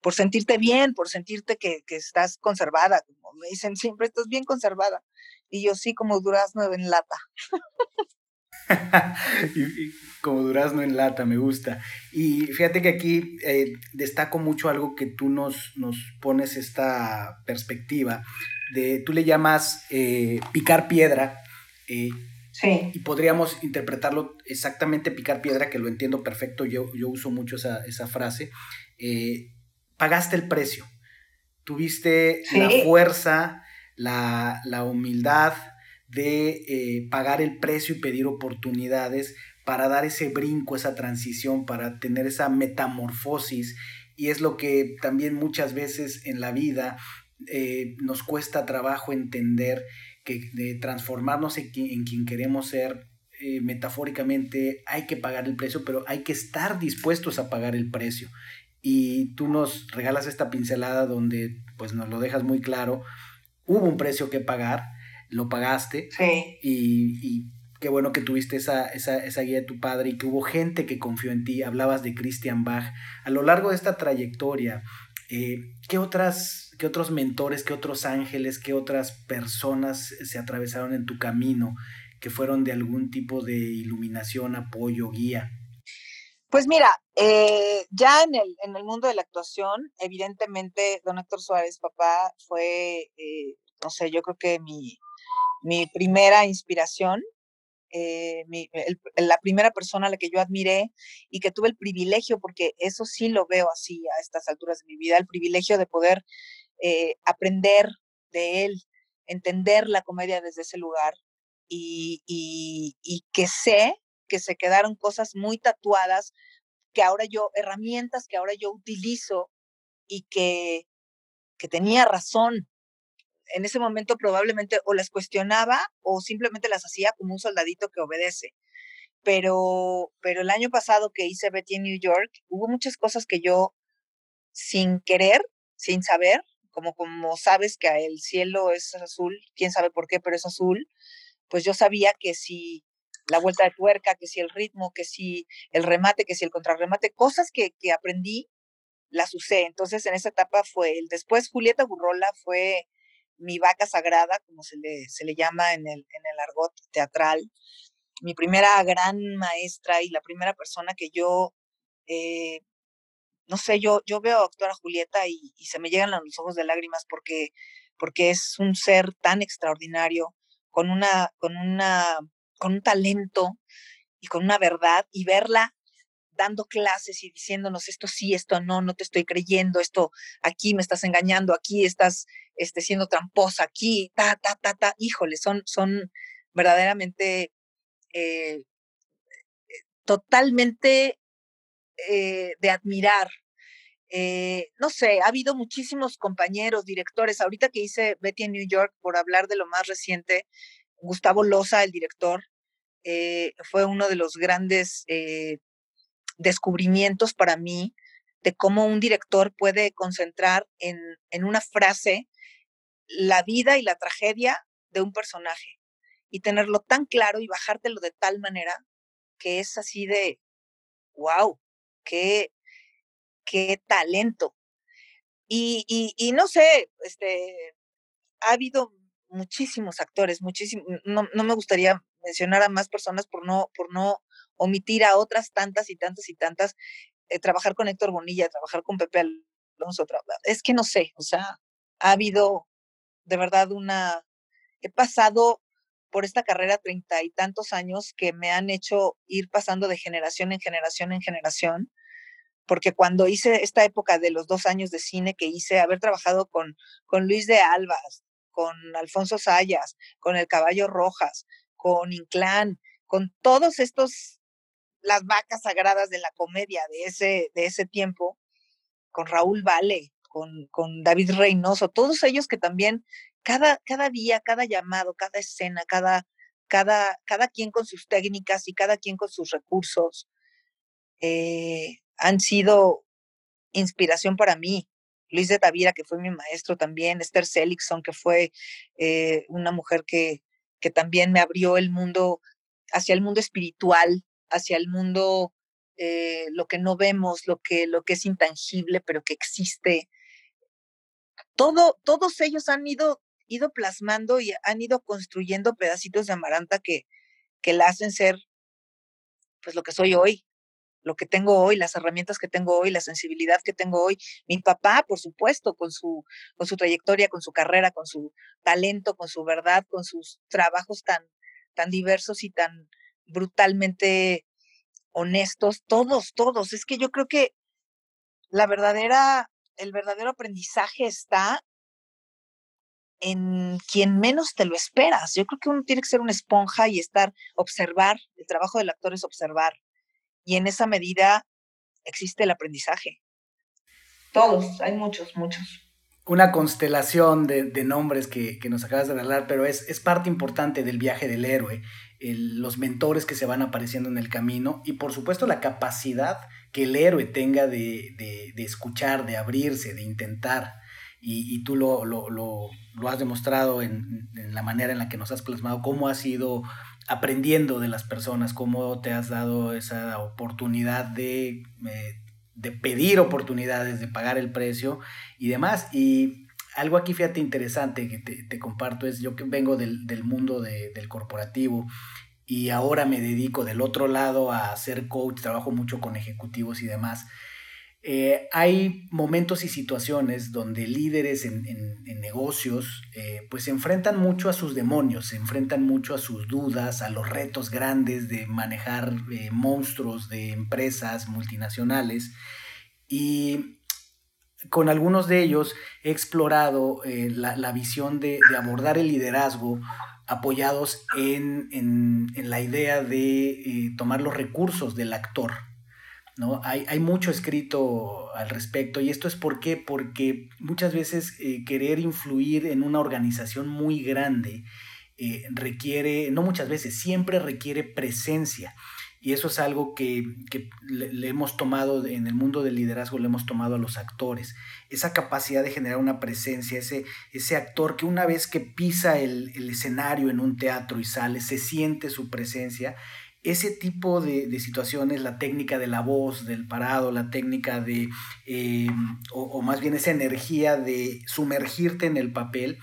por sentirte bien, por sentirte que, que, estás conservada, como me dicen siempre, estás bien conservada. Y yo sí, como durazno en lata. como durazno en lata, me gusta. Y fíjate que aquí eh, destaco mucho algo que tú nos, nos pones esta perspectiva, de tú le llamas eh, picar piedra. Eh, sí. Y podríamos interpretarlo exactamente picar piedra, que lo entiendo perfecto, yo, yo uso mucho esa, esa frase. pagaste el precio, tuviste la fuerza, la, la humildad, de eh, pagar el precio y pedir oportunidades para dar ese brinco, esa transición, para tener esa metamorfosis. Y es lo que también muchas veces en la vida eh, nos cuesta trabajo entender, que de transformarnos en, quien queremos ser, eh, metafóricamente hay que pagar el precio, pero hay que estar dispuestos a pagar el precio. Y tú nos regalas esta pincelada donde pues nos lo dejas muy claro, hubo un precio que pagar, lo pagaste. Sí. Y, qué bueno que tuviste esa, esa, guía de tu padre y que hubo gente que confió en ti. Hablabas de Christian Bach. A lo largo de esta trayectoria, eh, ¿qué, otras, ¿qué otros mentores, qué otros ángeles, qué otras personas se atravesaron en tu camino que fueron de algún tipo de iluminación, apoyo, guía? Pues mira, eh, ya en el, en el mundo de la actuación, evidentemente, don Héctor Suárez, papá, fue, eh, no sé, yo creo que mi, mi primera inspiración, eh, la primera persona a la que yo admiré y que tuve el privilegio, porque eso sí lo veo así a estas alturas de mi vida, el privilegio de poder eh, aprender de él, entender la comedia desde ese lugar y, que sé que se quedaron cosas muy tatuadas, que ahora yo, herramientas que ahora yo utilizo y que tenía razón en ese momento probablemente o las cuestionaba o simplemente las hacía como un soldadito que obedece. Pero, pero el año pasado que hice Betty en New York, hubo muchas cosas que yo, sin querer, sin saber, como, como sabes que el cielo es azul, quién sabe por qué, pero es azul, pues yo sabía que si la vuelta de tuerca, que si el ritmo, que si el remate, que si el contrarremate, cosas que, que aprendí, las usé. Entonces en esa etapa fue el después Julieta Burrola fue mi vaca sagrada, como se le, se le llama en el, en el argot teatral, mi primera gran maestra y la primera persona que yo, eh, no sé, yo, yo veo actuar a Julieta y, se me llegan los ojos de lágrimas porque, porque es un ser tan extraordinario, con una, con una, con un talento y con una verdad, y verla dando clases y diciéndonos esto sí, esto no, no te estoy creyendo, esto aquí me estás engañando, aquí estás este, siendo tramposa, aquí, ta, ta, ta, ta, híjole, son, son verdaderamente eh, totalmente eh, de admirar. Eh, no sé, ha habido muchísimos compañeros, directores. Ahorita que hice Betty en New York, por hablar de lo más reciente, Gustavo Loza, el director, fue uno de los grandes descubrimientos para mí de cómo un director puede concentrar en, en una frase la vida y la tragedia de un personaje y tenerlo tan claro y bajártelo de tal manera que es así de, wow, qué, qué talento. Y, y, no sé, este, ha habido muchísimos actores, muchísimos, no, no, me gustaría mencionar a más personas por no, por no omitir a otras tantas y tantas y tantas, eh, trabajar con Héctor Bonilla, trabajar con Pepe Alonso, es que no sé, o sea, ha habido de verdad una, he pasado por esta carrera treinta y tantos años que me han hecho ir pasando de generación en generación en generación, porque cuando hice esta época de los dos años de cine que hice, haber trabajado con, con Luis de Albas, con Alfonso Sayas, con El Caballo Rojas, con Inclán, con todos estos las vacas sagradas de la comedia de ese, de ese tiempo, con Raúl Vale, con, David Reynoso, todos ellos que también cada, cada día, cada llamado, cada escena, cada, cada, cada quien con sus técnicas y cada quien con sus recursos, eh, han sido inspiración para mí. Luis de Tavira, que fue mi maestro también, Esther Seligson, que fue eh, una mujer que, que también me abrió el mundo hacia el mundo espiritual, hacia el mundo, eh, lo que no vemos, lo que, lo que es intangible, pero que existe. Todo, todos ellos han ido, ido plasmando y han ido construyendo pedacitos de amaranta que, que la hacen ser pues lo que soy hoy, lo que tengo hoy, las herramientas que tengo hoy, la sensibilidad que tengo hoy. Mi papá, por supuesto, con su, con su trayectoria, con su carrera, con su talento, con su verdad, con sus trabajos tan, tan diversos y tan brutalmente honestos, todos, todos. Es que yo creo que la verdadera, el verdadero aprendizaje está en quien menos te lo esperas. Yo creo que uno tiene que ser una esponja y estar, observar. El trabajo del actor es observar. Y en esa medida existe el aprendizaje. Todos, hay muchos, muchos una constelación de, nombres que, nos acabas de regalar, pero es, es, parte importante del viaje del héroe, los mentores que se van apareciendo en el camino y por supuesto la capacidad que el héroe tenga de, escuchar, de abrirse, de intentar. Y, tú lo, lo, has demostrado en, la manera en la que nos has plasmado, cómo has ido aprendiendo de las personas, cómo te has dado esa oportunidad de eh, de pedir oportunidades, de pagar el precio y demás. Y algo aquí, fíjate, interesante que te, comparto es, yo que vengo del, mundo del corporativo y ahora me dedico del otro lado a ser coach, trabajo mucho con ejecutivos y demás. Eh, hay momentos y situaciones donde líderes en, negocios eh, pues se enfrentan mucho a sus demonios, se enfrentan mucho a sus dudas, a los retos grandes de manejar eh, monstruos de empresas multinacionales y con algunos de ellos he explorado la, visión de, abordar el liderazgo apoyados en la idea de tomar los recursos del actor, ¿no? Hay, mucho escrito al respecto y esto es por qué, porque muchas veces eh, querer influir en una organización muy grande eh, requiere, no muchas veces, siempre requiere presencia. Y eso es algo que, le, hemos tomado en el mundo del liderazgo, le hemos tomado a los actores. Esa capacidad de generar una presencia, ese, ese actor que una vez que pisa el, el escenario en un teatro y sale, se siente su presencia ese tipo de, situaciones, la técnica de la voz, del parado, la técnica de, eh, o, más bien esa energía de sumergirte en el papel,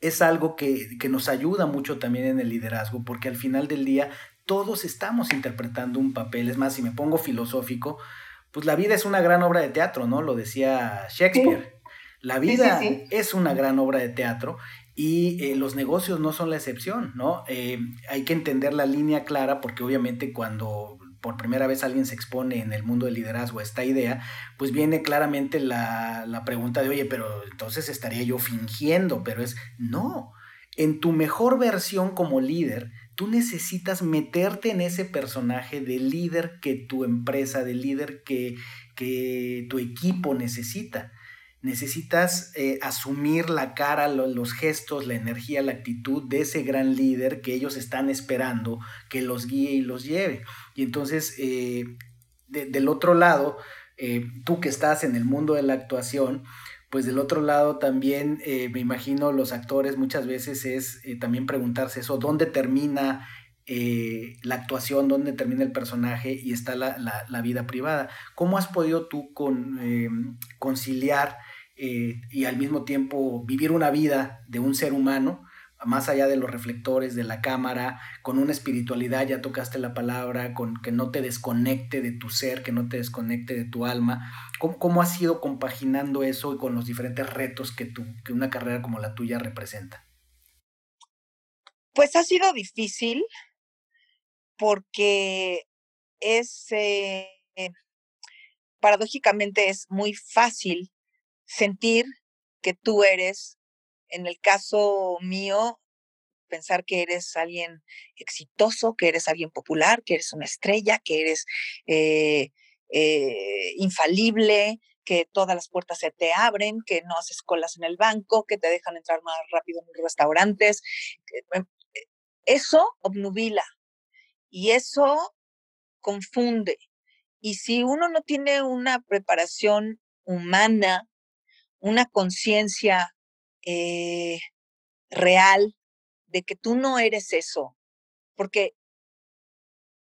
es algo que, nos ayuda mucho también en el liderazgo, porque al final del día todos estamos interpretando un papel. Es más, si me pongo filosófico, pues la vida es una gran obra de teatro, ¿no? Lo decía Shakespeare. La vida es una gran obra de teatro y eh, los negocios no son la excepción, ¿no? Eh, hay que entender la línea clara porque obviamente cuando por primera vez alguien se expone en el mundo del liderazgo a esta idea, pues viene claramente la, la pregunta de, oye, pero entonces estaría yo fingiendo, pero es, no, en tu mejor versión como líder, tú necesitas meterte en ese personaje de líder que tu empresa, de líder que, que tu equipo necesita necesitas eh, asumir la cara, los gestos, la energía, la actitud de ese gran líder que ellos están esperando que los guíe y los lleve. Y entonces, eh, del otro lado, eh, tú que estás en el mundo de la actuación, pues del otro lado también me imagino los actores muchas veces es también preguntarse eso, ¿dónde termina la actuación, dónde termina el personaje y está la, la, vida privada. ¿Cómo has podido tú con, conciliar eh, y al mismo tiempo vivir una vida de un ser humano, más allá de los reflectores, de la cámara, con una espiritualidad, ya tocaste la palabra, con que no te desconecte de tu ser, que no te desconecte de tu alma. ¿Cómo, cómo has ido compaginando eso con los diferentes retos que, tu, que una carrera como la tuya representa? Pues ha sido difícil porque es, eh, paradójicamente es muy fácil sentir que tú eres, en el caso mío, pensar que eres alguien exitoso, que eres alguien popular, que eres una estrella, que eres eh, eh, infalible, que todas las puertas se te abren, que no haces colas en el banco, que te dejan entrar más rápido en los restaurantes. Em, eso obnubila y eso confunde Y si uno no tiene una preparación humana, una conciencia eh, real de que tú no eres eso, porque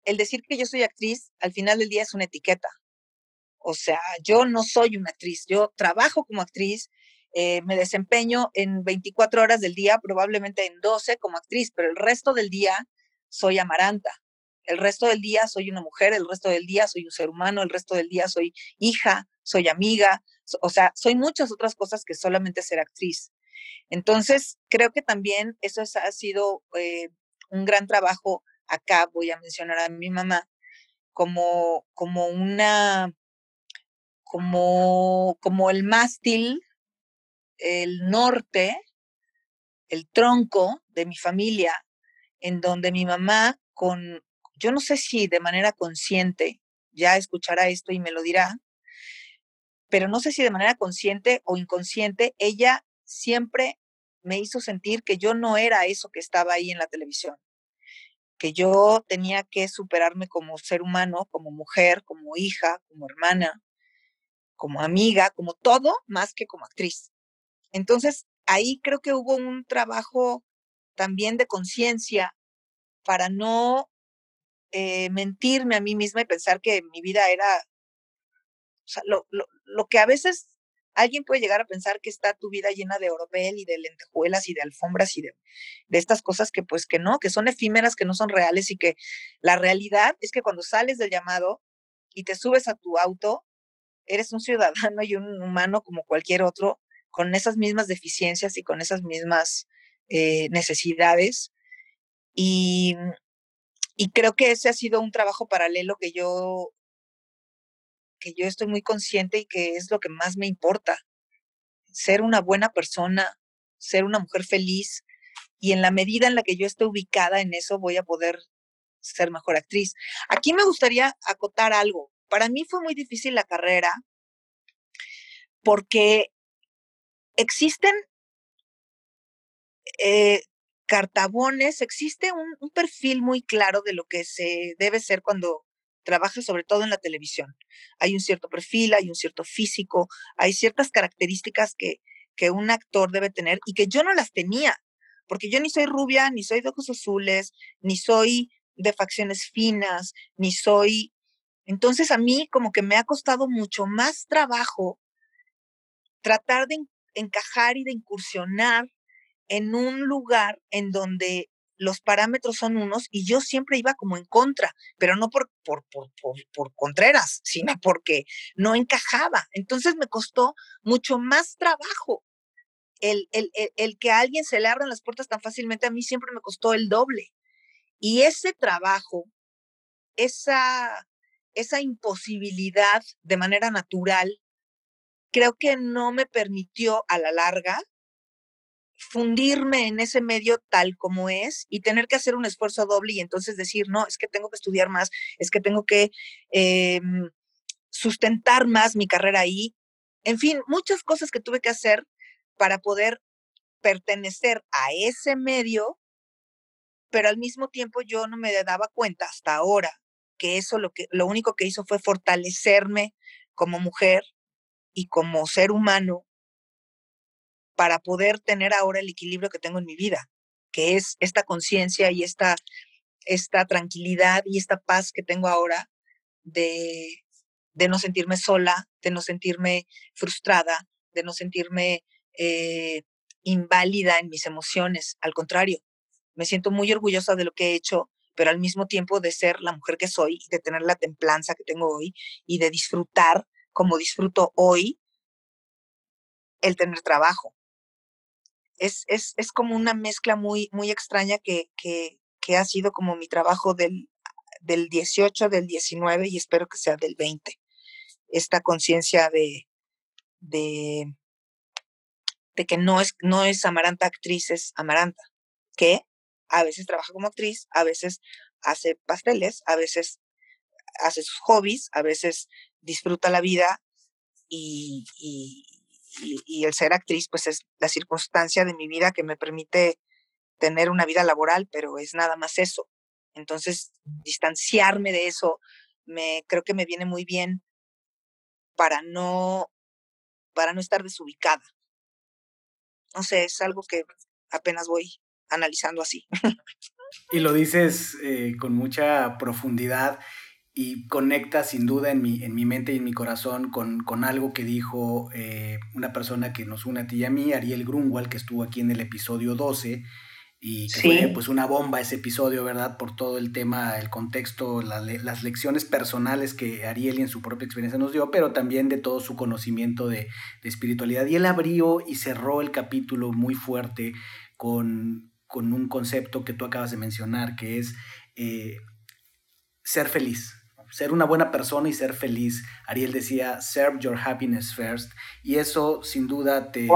el decir que yo soy actriz al final del día es una etiqueta. O sea, yo no soy una actriz, yo trabajo como actriz, eh, me desempeño en 24 horas del día, probablemente en 12 como actriz, pero el resto del día soy Amaranta. El resto del día soy una mujer, el resto del día soy un ser humano, el resto del día soy hija, soy amiga, o sea, soy muchas otras cosas que solamente ser actriz. Entonces, creo que también eso ha sido eh, un gran trabajo. Acá voy a mencionar a mi mamá como, como una, como, como el mástil, el norte, el tronco de mi familia, en donde mi mamá con, yo no sé si de manera consciente, ya escuchará esto y me lo dirá, pero no sé si de manera consciente o inconsciente, ella siempre me hizo sentir que yo no era eso que estaba ahí en la televisión, que yo tenía que superarme como ser humano, como mujer, como hija, como hermana, como amiga, como todo, más que como actriz. Entonces, ahí creo que hubo un trabajo también de conciencia para no eh, mentirme a mí misma y pensar que mi vida era, lo, que a veces alguien puede llegar a pensar que está tu vida llena de oropel y de lentejuelas y de alfombras y de, de estas cosas que pues que no, que son efímeras, que no son reales y que la realidad es que cuando sales del llamado y te subes a tu auto, eres un ciudadano y un humano como cualquier otro, con esas mismas deficiencias y con esas mismas eh, necesidades. Y, y creo que ese ha sido un trabajo paralelo que yo, que yo estoy muy consciente y que es lo que más me importa. Ser una buena persona, ser una mujer feliz y en la medida en la que yo esté ubicada en eso voy a poder ser mejor actriz. Aquí me gustaría acotar algo. Para mí fue muy difícil la carrera porque existen eh, cartabones, existe un, perfil muy claro de lo que se debe ser cuando trabaja sobre todo en la televisión. Hay un cierto perfil, hay un cierto físico, hay ciertas características que, que un actor debe tener y que yo no las tenía, porque yo ni soy rubia, ni soy de ojos azules, ni soy de facciones finas, ni soy... Entonces a mí como que me ha costado mucho más trabajo tratar de encajar y de incursionar en un lugar en donde los parámetros son unos y yo siempre iba como en contra, pero no por, por, por, por, contreras, sino porque no encajaba. Entonces me costó mucho más trabajo. El, el, el, que a alguien se le abran las puertas tan fácilmente a mí siempre me costó el doble. Y ese trabajo, esa, esa imposibilidad de manera natural, creo que no me permitió a la larga fundirme en ese medio tal como es y tener que hacer un esfuerzo doble y entonces decir, no, es que tengo que estudiar más, es que tengo que em, sustentar más mi carrera ahí. En fin, muchas cosas que tuve que hacer para poder pertenecer a ese medio, pero al mismo tiempo yo no me daba cuenta hasta ahora que eso lo, que, lo único que hizo fue fortalecerme como mujer y como ser humano para poder tener ahora el equilibrio que tengo en mi vida, que es esta conciencia y esta, esta tranquilidad y esta paz que tengo ahora de, de no sentirme sola, de no sentirme frustrada, de no sentirme eh, inválida en mis emociones. Al contrario, me siento muy orgullosa de lo que he hecho, pero al mismo tiempo de ser la mujer que soy, de tener la templanza que tengo hoy y de disfrutar como disfruto hoy el tener trabajo es, es, es como una mezcla muy, muy extraña que, que, que ha sido como mi trabajo del, del 18, del 19 y espero que sea del 20. Esta conciencia de, de, de que no es, no es Amaranta actriz, es Amaranta, que a veces trabaja como actriz, a veces hace pasteles, a veces hace sus hobbies, a veces disfruta la vida y, y, el ser actriz, pues es la circunstancia de mi vida que me permite tener una vida laboral, pero es nada más eso. Entonces, distanciarme de eso me creo que me viene muy bien para no para no estar desubicada. No sé, es algo que apenas voy analizando así. Y lo dices eh, con mucha profundidad y conecta sin duda en mi, en mi mente y en mi corazón con, con algo que dijo eh, una persona que nos une a ti y a mí, Ariel Grunwald, que estuvo aquí en el episodio 12 y que fue pues una bomba ese episodio, ¿verdad? Por todo el tema, el contexto, las lecciones personales que Ariel en su propia experiencia nos dio, pero también de todo su conocimiento de, de espiritualidad. Y él abrió y cerró el capítulo muy fuerte con, con un concepto que tú acabas de mencionar, que es eh, ser feliz, ser una buena persona y ser feliz. Ariel decía, serve your happiness first. Y eso sin duda te,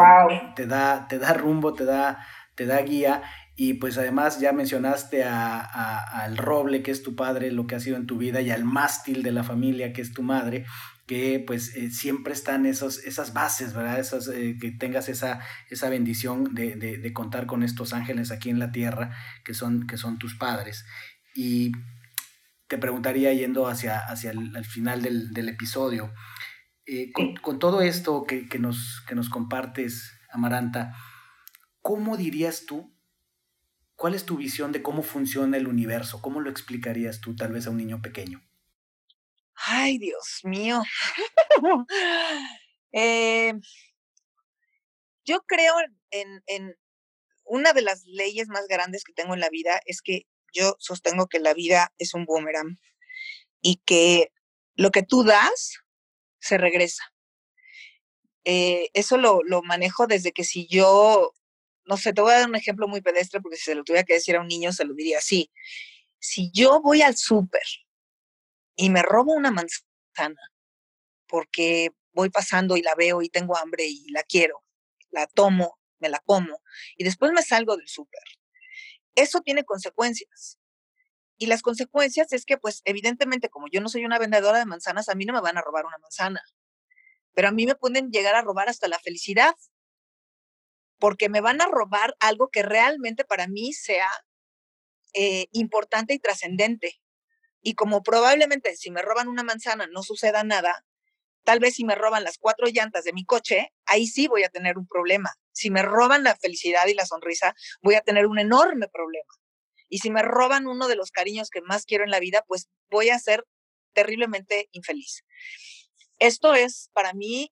te, da, te da rumbo, te da, te da guía. Y pues además ya mencionaste al roble, que es tu padre, lo que ha sido en tu vida, y al mástil de la familia, que es tu madre que pues eh, siempre están esos, esas bases, ¿verdad? Esas, eh, que tengas esa, esa bendición de, contar con estos ángeles aquí en la tierra, que son, que son tus padres. Y te preguntaría, yendo hacia, hacia el final del, episodio, eh, con, todo esto que, nos, que nos compartes, Amaranta, ¿cómo dirías tú, cuál es tu visión de cómo funciona el universo? ¿Cómo lo explicarías tú tal vez a un niño pequeño? Ay, Dios mío. Eh, yo creo en, en, una de las leyes más grandes que tengo en la vida es que yo sostengo que la vida es un boomerang y que lo que tú das se regresa. Eh, eso lo, lo, manejo desde que si yo, no sé, te voy a dar un ejemplo muy pedestre porque si se lo tuviera que decir a un niño se lo diría así. Si yo voy al súper y me robo una manzana porque voy pasando y la veo y tengo hambre y la quiero, la tomo, me la como y después me salgo del súper. Eso tiene consecuencias. Y las consecuencias es que, pues, evidentemente, como yo no soy una vendedora de manzanas, a mí no me van a robar una manzana. Pero a mí me pueden llegar a robar hasta la felicidad. Porque me van a robar algo que realmente para mí sea eh, importante y trascendente. Y como probablemente si me roban una manzana no suceda nada, tal vez si me roban las cuatro llantas de mi coche, ahí sí voy a tener un problema. Si me roban la felicidad y la sonrisa, voy a tener un enorme problema. Y si me roban uno de los cariños que más quiero en la vida, pues voy a ser terriblemente infeliz. Esto es para mí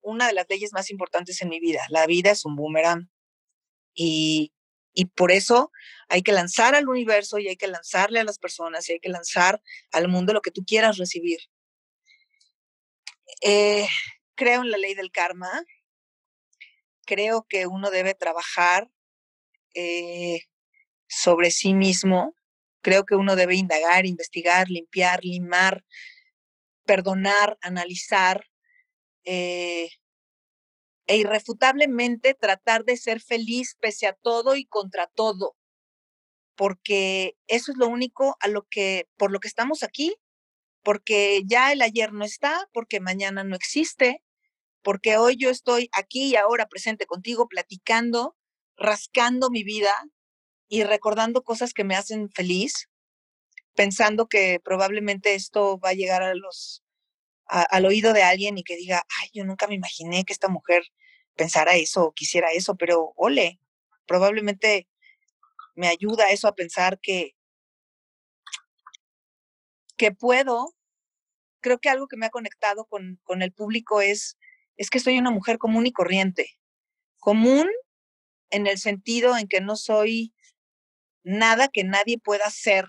una de las leyes más importantes en mi vida. La vida es un boomerang y y por eso hay que lanzar al universo y hay que lanzarle a las personas y hay que lanzar al mundo lo que tú quieras recibir. Eh, creo en la ley del karma. Creo que uno debe trabajar eh, sobre sí mismo. Creo que uno debe indagar, investigar, limpiar, limar, perdonar, analizar, eh, e irrefutablemente tratar de ser feliz pese a todo y contra todo, porque eso es lo único a lo que por lo que estamos aquí, porque ya el ayer no está, porque mañana no existe, porque hoy yo estoy aquí y ahora presente contigo platicando, rascando mi vida y recordando cosas que me hacen feliz, pensando que probablemente esto va a llegar a los al oído de alguien y que diga, ay, yo nunca me imaginé que esta mujer pensara eso o quisiera eso, pero ole, probablemente me ayuda eso a pensar que, que puedo. Creo que algo que me ha conectado con, con el público es, es que soy una mujer común y corriente. Común en el sentido en que no soy nada que nadie pueda ser,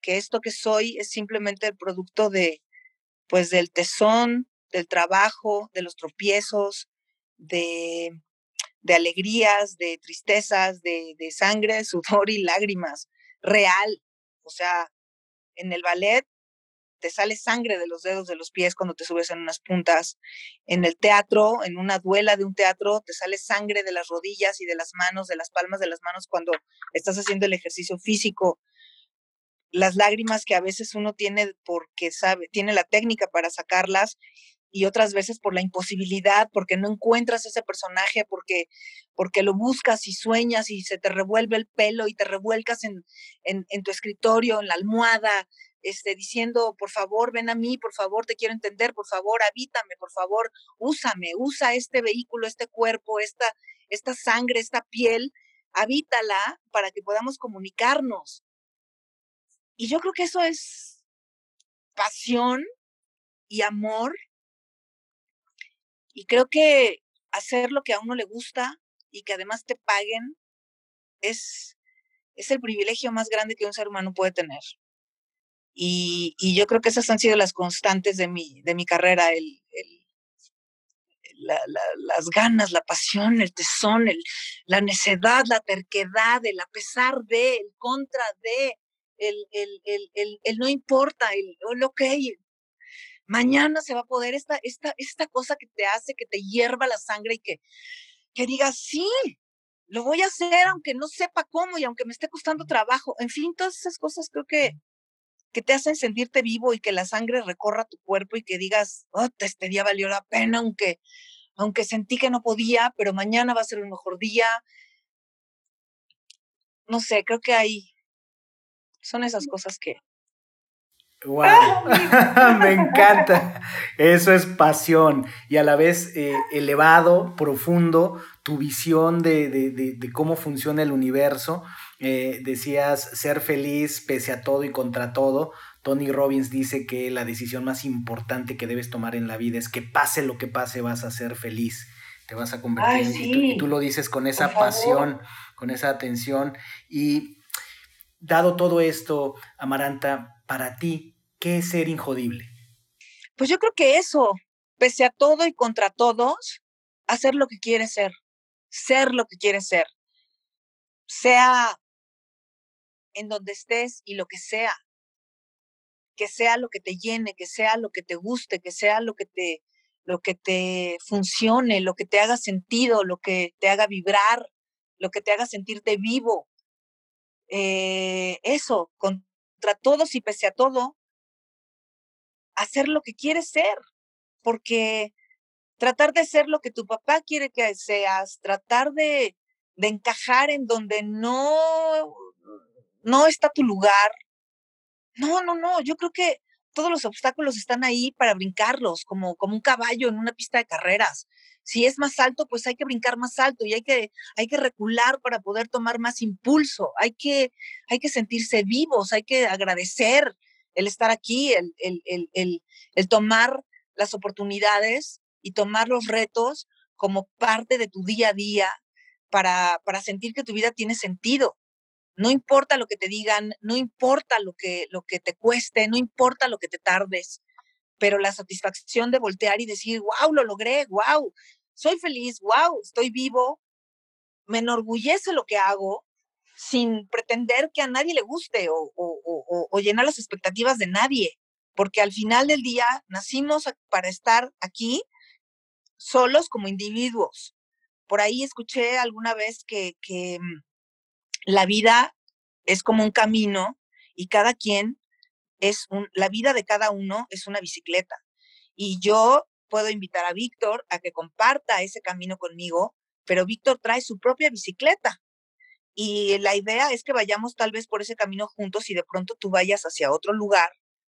que esto que soy es simplemente el producto de, pues del tesón, del trabajo, de los tropiezos, de, alegrías, de tristezas, de, de sangre, sudor y lágrimas, real. O sea, en el ballet te sale sangre de los dedos de los pies cuando te subes en unas puntas. En el teatro, en una duela de un teatro, te sale sangre de las rodillas y de las manos, de las palmas de las manos cuando estás haciendo el ejercicio físico las lágrimas que a veces uno tiene porque sabe, tiene la técnica para sacarlas y otras veces por la imposibilidad, porque no encuentras ese personaje, porque, porque lo buscas y sueñas y se te revuelve el pelo y te revuelcas en, en, tu escritorio, en la almohada, este, diciendo, por favor, ven a mí, por favor, te quiero entender, por favor, habítame, por favor, úsame, usa este vehículo, este cuerpo, esta, esta sangre, esta piel, habítala para que podamos comunicarnos. Y yo creo que eso es pasión y amor. Y creo que hacer lo que a uno le gusta y que además te paguen es, es el privilegio más grande que un ser humano puede tener. Y, yo creo que esas han sido las constantes de mi, de mi carrera, el, las ganas, la pasión, el tesón, el, la necedad, la terquedad, el a pesar de, el contra de, el, el no importa, el, ok, mañana se va a poder esta, esta, esta cosa que te hace que te hierva la sangre y que, que digas, sí, lo voy a hacer aunque no sepa cómo y aunque me esté costando trabajo. En fin, todas esas cosas creo que, que te hacen sentirte vivo y que la sangre recorra tu cuerpo y que digas, oh, este día valió la pena, aunque, aunque sentí que no podía, pero mañana va a ser un mejor día. No sé, creo que hay, son esas cosas que... ¡Wow! Me encanta. Eso es pasión y a la vez eh, elevado, profundo, tu visión de, cómo funciona el universo. Eh, decías ser feliz pese a todo y contra todo. Tony Robbins dice que la decisión más importante que debes tomar en la vida es que pase lo que pase, vas a ser feliz. Te vas a convertir en. Y, tú, lo dices con esa pasión, con esa atención. Y dado todo esto, Amaranta, para ti, ¿qué es ser injodible? Pues yo creo que eso, pese a todo y contra todos, hacer lo que quieres ser ser lo que quieres ser, sea en donde estés y lo que sea, que sea lo que te llene, que sea lo que te guste, que sea lo que te, lo que te funcione, lo que te haga sentido, lo que te haga vibrar, lo que te haga sentirte vivo. Eh, eso, contra todos y pese a todo, hacer lo que quieres ser, porque tratar de ser lo que tu papá quiere que seas, tratar de, encajar en donde no, no está tu lugar. No, no, no, yo creo que todos los obstáculos están ahí para brincarlos, como, como un caballo en una pista de carreras. Si es más alto, pues hay que brincar más alto y hay que, hay que recular para poder tomar más impulso. Hay que, hay que sentirse vivos, hay que agradecer el estar aquí, el, el, el tomar las oportunidades y tomar los retos como parte de tu día a día para, para sentir que tu vida tiene sentido. No importa lo que te digan, no importa lo que, lo que te cueste, no importa lo que te tardes, pero la satisfacción de voltear y decir, wow, lo logré, wow, soy feliz, wow, estoy vivo, me enorgullece lo que hago sin pretender que a nadie le guste o, o, o llenar las expectativas de nadie, porque al final del día nacimos para estar aquí solos como individuos. Por ahí escuché alguna vez que, mm, la vida es como un camino y cada quien es un, la vida de cada uno es una bicicleta. Y yo puedo invitar a Víctor a que comparta ese camino conmigo, pero Víctor trae su propia bicicleta. Y la idea es que vayamos tal vez por ese camino juntos y de pronto tú vayas hacia otro lugar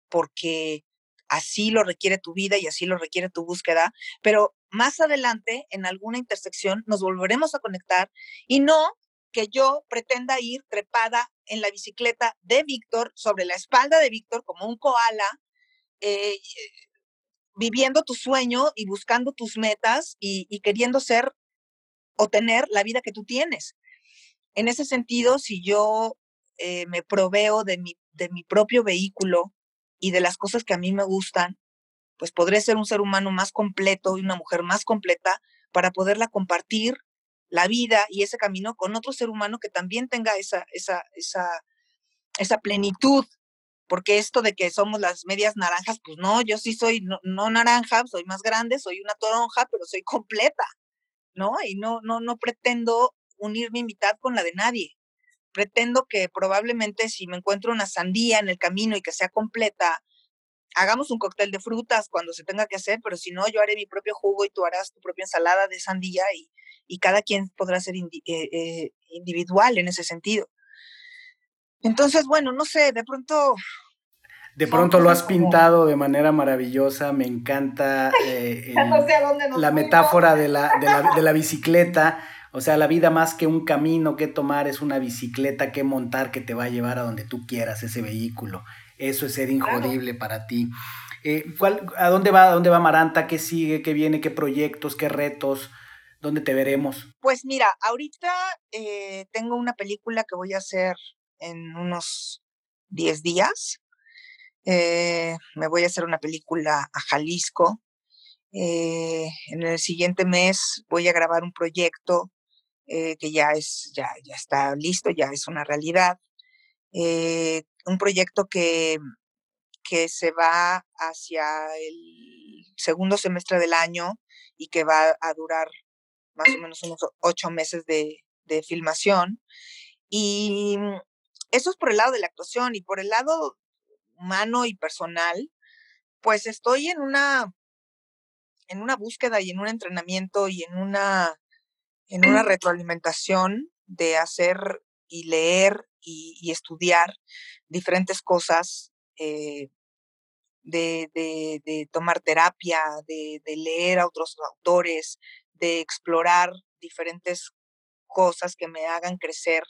porque así lo requiere tu vida y así lo requiere tu búsqueda, pero más adelante, en alguna intersección, nos volveremos a conectar y no que yo pretenda ir trepada en la bicicleta de Víctor, sobre la espalda de Víctor, como un koala, eh, viviendo tu sueño y buscando tus metas y, queriendo ser o tener la vida que tú tienes. En ese sentido, si yo eh, me proveo de mi, de mi propio vehículo y de las cosas que a mí me gustan, pues podré ser un ser humano más completo y una mujer más completa para poderla compartir la vida y ese camino con otro ser humano que también tenga esa, esa, esa, esa plenitud. Porque esto de que somos las medias naranjas, pues no, yo sí soy no, no naranja, soy más grande, soy una toronja, pero soy completa, ¿no? Y no, no, no pretendo unir mi mitad con la de nadie. Pretendo que probablemente si me encuentro una sandía en el camino y que sea completa, hagamos un cóctel de frutas cuando se tenga que hacer, pero si no, yo haré mi propio jugo y tú harás tu propia ensalada de sandía y, cada quien podrá ser eh, eh, individual en ese sentido. Entonces, bueno, no sé, de pronto... De pronto lo has pintado de manera maravillosa, me encanta eh, la metáfora de la, de la bicicleta. O sea, la vida más que un camino que tomar es una bicicleta que montar que te va a llevar a donde tú quieras, ese vehículo. Eso es ser injodible para ti. Eh, ¿A dónde va, a dónde va Maranta? ¿Qué sigue? ¿Qué viene? ¿Qué proyectos? ¿Qué retos? ¿Dónde te veremos? Pues mira, ahorita eh, tengo una película que voy a hacer en unos 10 días. Eh, me voy a hacer una película a Jalisco. en el siguiente mes voy a grabar un proyecto que ya, es, ya, ya está listo, ya es una realidad. Un proyecto que que se va hacia el segundo semestre del año y que va a durar más o menos unos ocho meses de, filmación. Y eso es por el lado de la actuación y por el lado humano y personal, pues estoy en una, en una búsqueda y en un entrenamiento y en una, en una retroalimentación de hacer y leer y, estudiar diferentes cosas eh, de, tomar terapia, de, leer a otros autores, de explorar diferentes cosas que me hagan crecer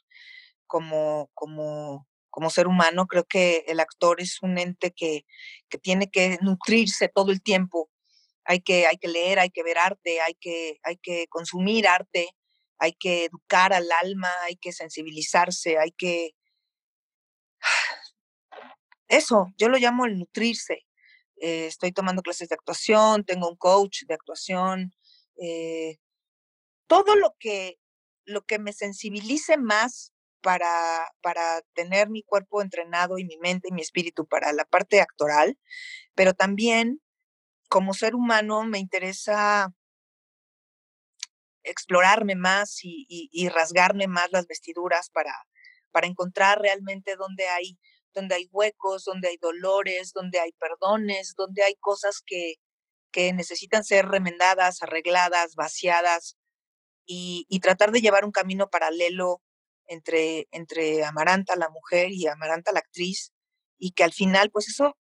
como, como, como ser humano. Creo que el actor es un ente que, que tiene que nutrirse todo el tiempo. Hay que, hay que leer, hay que ver arte, hay que, hay que consumir arte, hay que educar al alma, hay que sensibilizarse, hay que... Eso, yo lo llamo el nutrirse. Eh, estoy tomando clases de actuación, tengo un coach de actuación, eh, todo lo que, lo que me sensibilice más para, para tener mi cuerpo entrenado y mi mente y mi espíritu para la parte actoral, pero también como ser humano me interesa explorarme más y, y rasgarme más las vestiduras para, para encontrar realmente dónde hay donde hay huecos, donde hay dolores, donde hay perdones, donde hay cosas que, que necesitan ser remendadas, arregladas, vaciadas y, tratar de llevar un camino paralelo entre, entre Amaranta la mujer y Amaranta la actriz y que al final pues eso,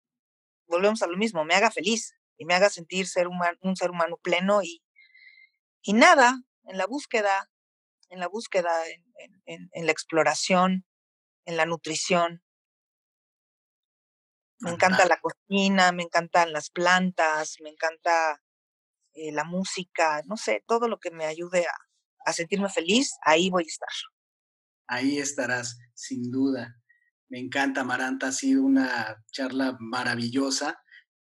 volvemos a lo mismo, me haga feliz y me haga sentir ser un ser humano pleno y, y nada, en la búsqueda, en la búsqueda, en la exploración, en la nutrición, me encanta la cocina, me encantan las plantas, me encanta eh, la música, no sé, todo lo que me ayude a, sentirme feliz, ahí voy a estar. Ahí estarás, sin duda. Me encanta, Maranta, ha sido una charla maravillosa.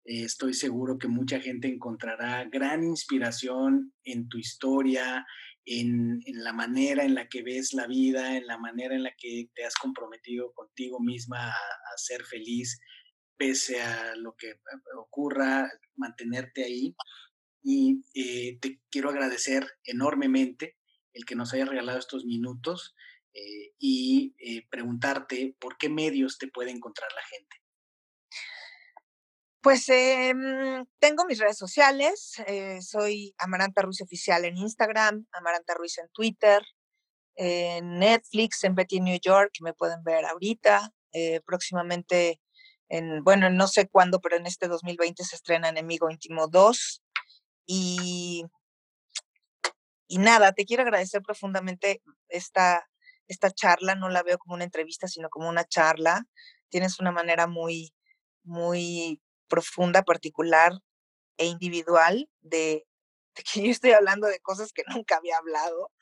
Eh, estoy seguro que mucha gente encontrará gran inspiración en tu historia, en, la manera en la que ves la vida, en la manera en la que te has comprometido contigo misma a ser feliz pese a lo que eh, ocurra, mantenerte ahí. Y eh, te quiero agradecer enormemente el que nos hayas regalado estos minutos eh, y preguntarte por qué medios te puede encontrar la gente. Pues em, tengo mis redes sociales, soy Amaranta Ruiz Oficial en Instagram, Amaranta Ruiz en Twitter, en Netflix, en Betty New York, me pueden ver ahorita. próximamente bueno, no sé cuándo, pero en este 2020 se estrena Enemigo Íntimo 2. Y, y nada, te quiero agradecer profundamente esta, esta charla, no la veo como una entrevista, sino como una charla. Tienes una manera muy, muy profunda, particular e individual de, que yo estoy hablando de cosas que nunca había hablado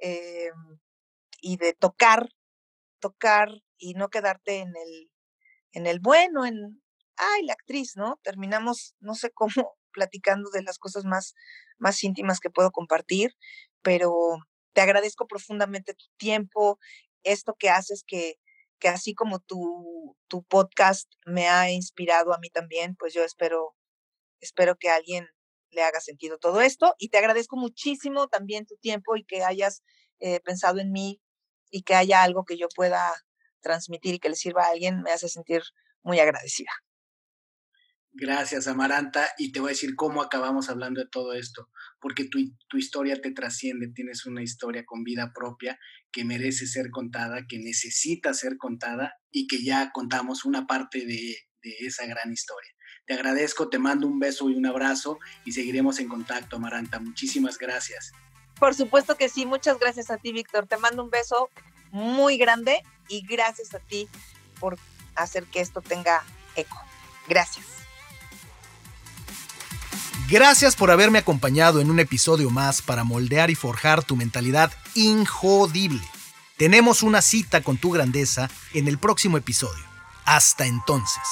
em, y de tocar, tocar y no quedarte en el, en el bueno, en, ay, la actriz, ¿no? Terminamos, no sé cómo, platicando de las cosas más, más íntimas que puedo compartir, pero te agradezco profundamente tu tiempo, esto que haces que, que así como tu, tu podcast me ha inspirado a mí también, pues yo espero, espero que alguien le haga sentido todo esto y te agradezco muchísimo también tu tiempo y que hayas eh, pensado en mí y que haya algo que yo pueda transmitir y que le sirva a alguien, me hace sentir muy agradecida. Gracias, Amaranta. Y te voy a decir cómo acabamos hablando de todo esto, porque tu, tu, historia te trasciende, tienes una historia con vida propia que merece ser contada, que necesita ser contada y que ya contamos una parte de, de esa gran historia. Te agradezco, te mando un beso y un abrazo y seguiremos en contacto, Amaranta. Muchísimas gracias. Por supuesto que sí, muchas gracias a ti, Víctor. Te mando un beso muy grande y gracias a ti por hacer que esto tenga eco. Gracias. Gracias por haberme acompañado en un episodio más para moldear y forjar tu mentalidad injodible. Tenemos una cita con tu grandeza en el próximo episodio. Hasta entonces.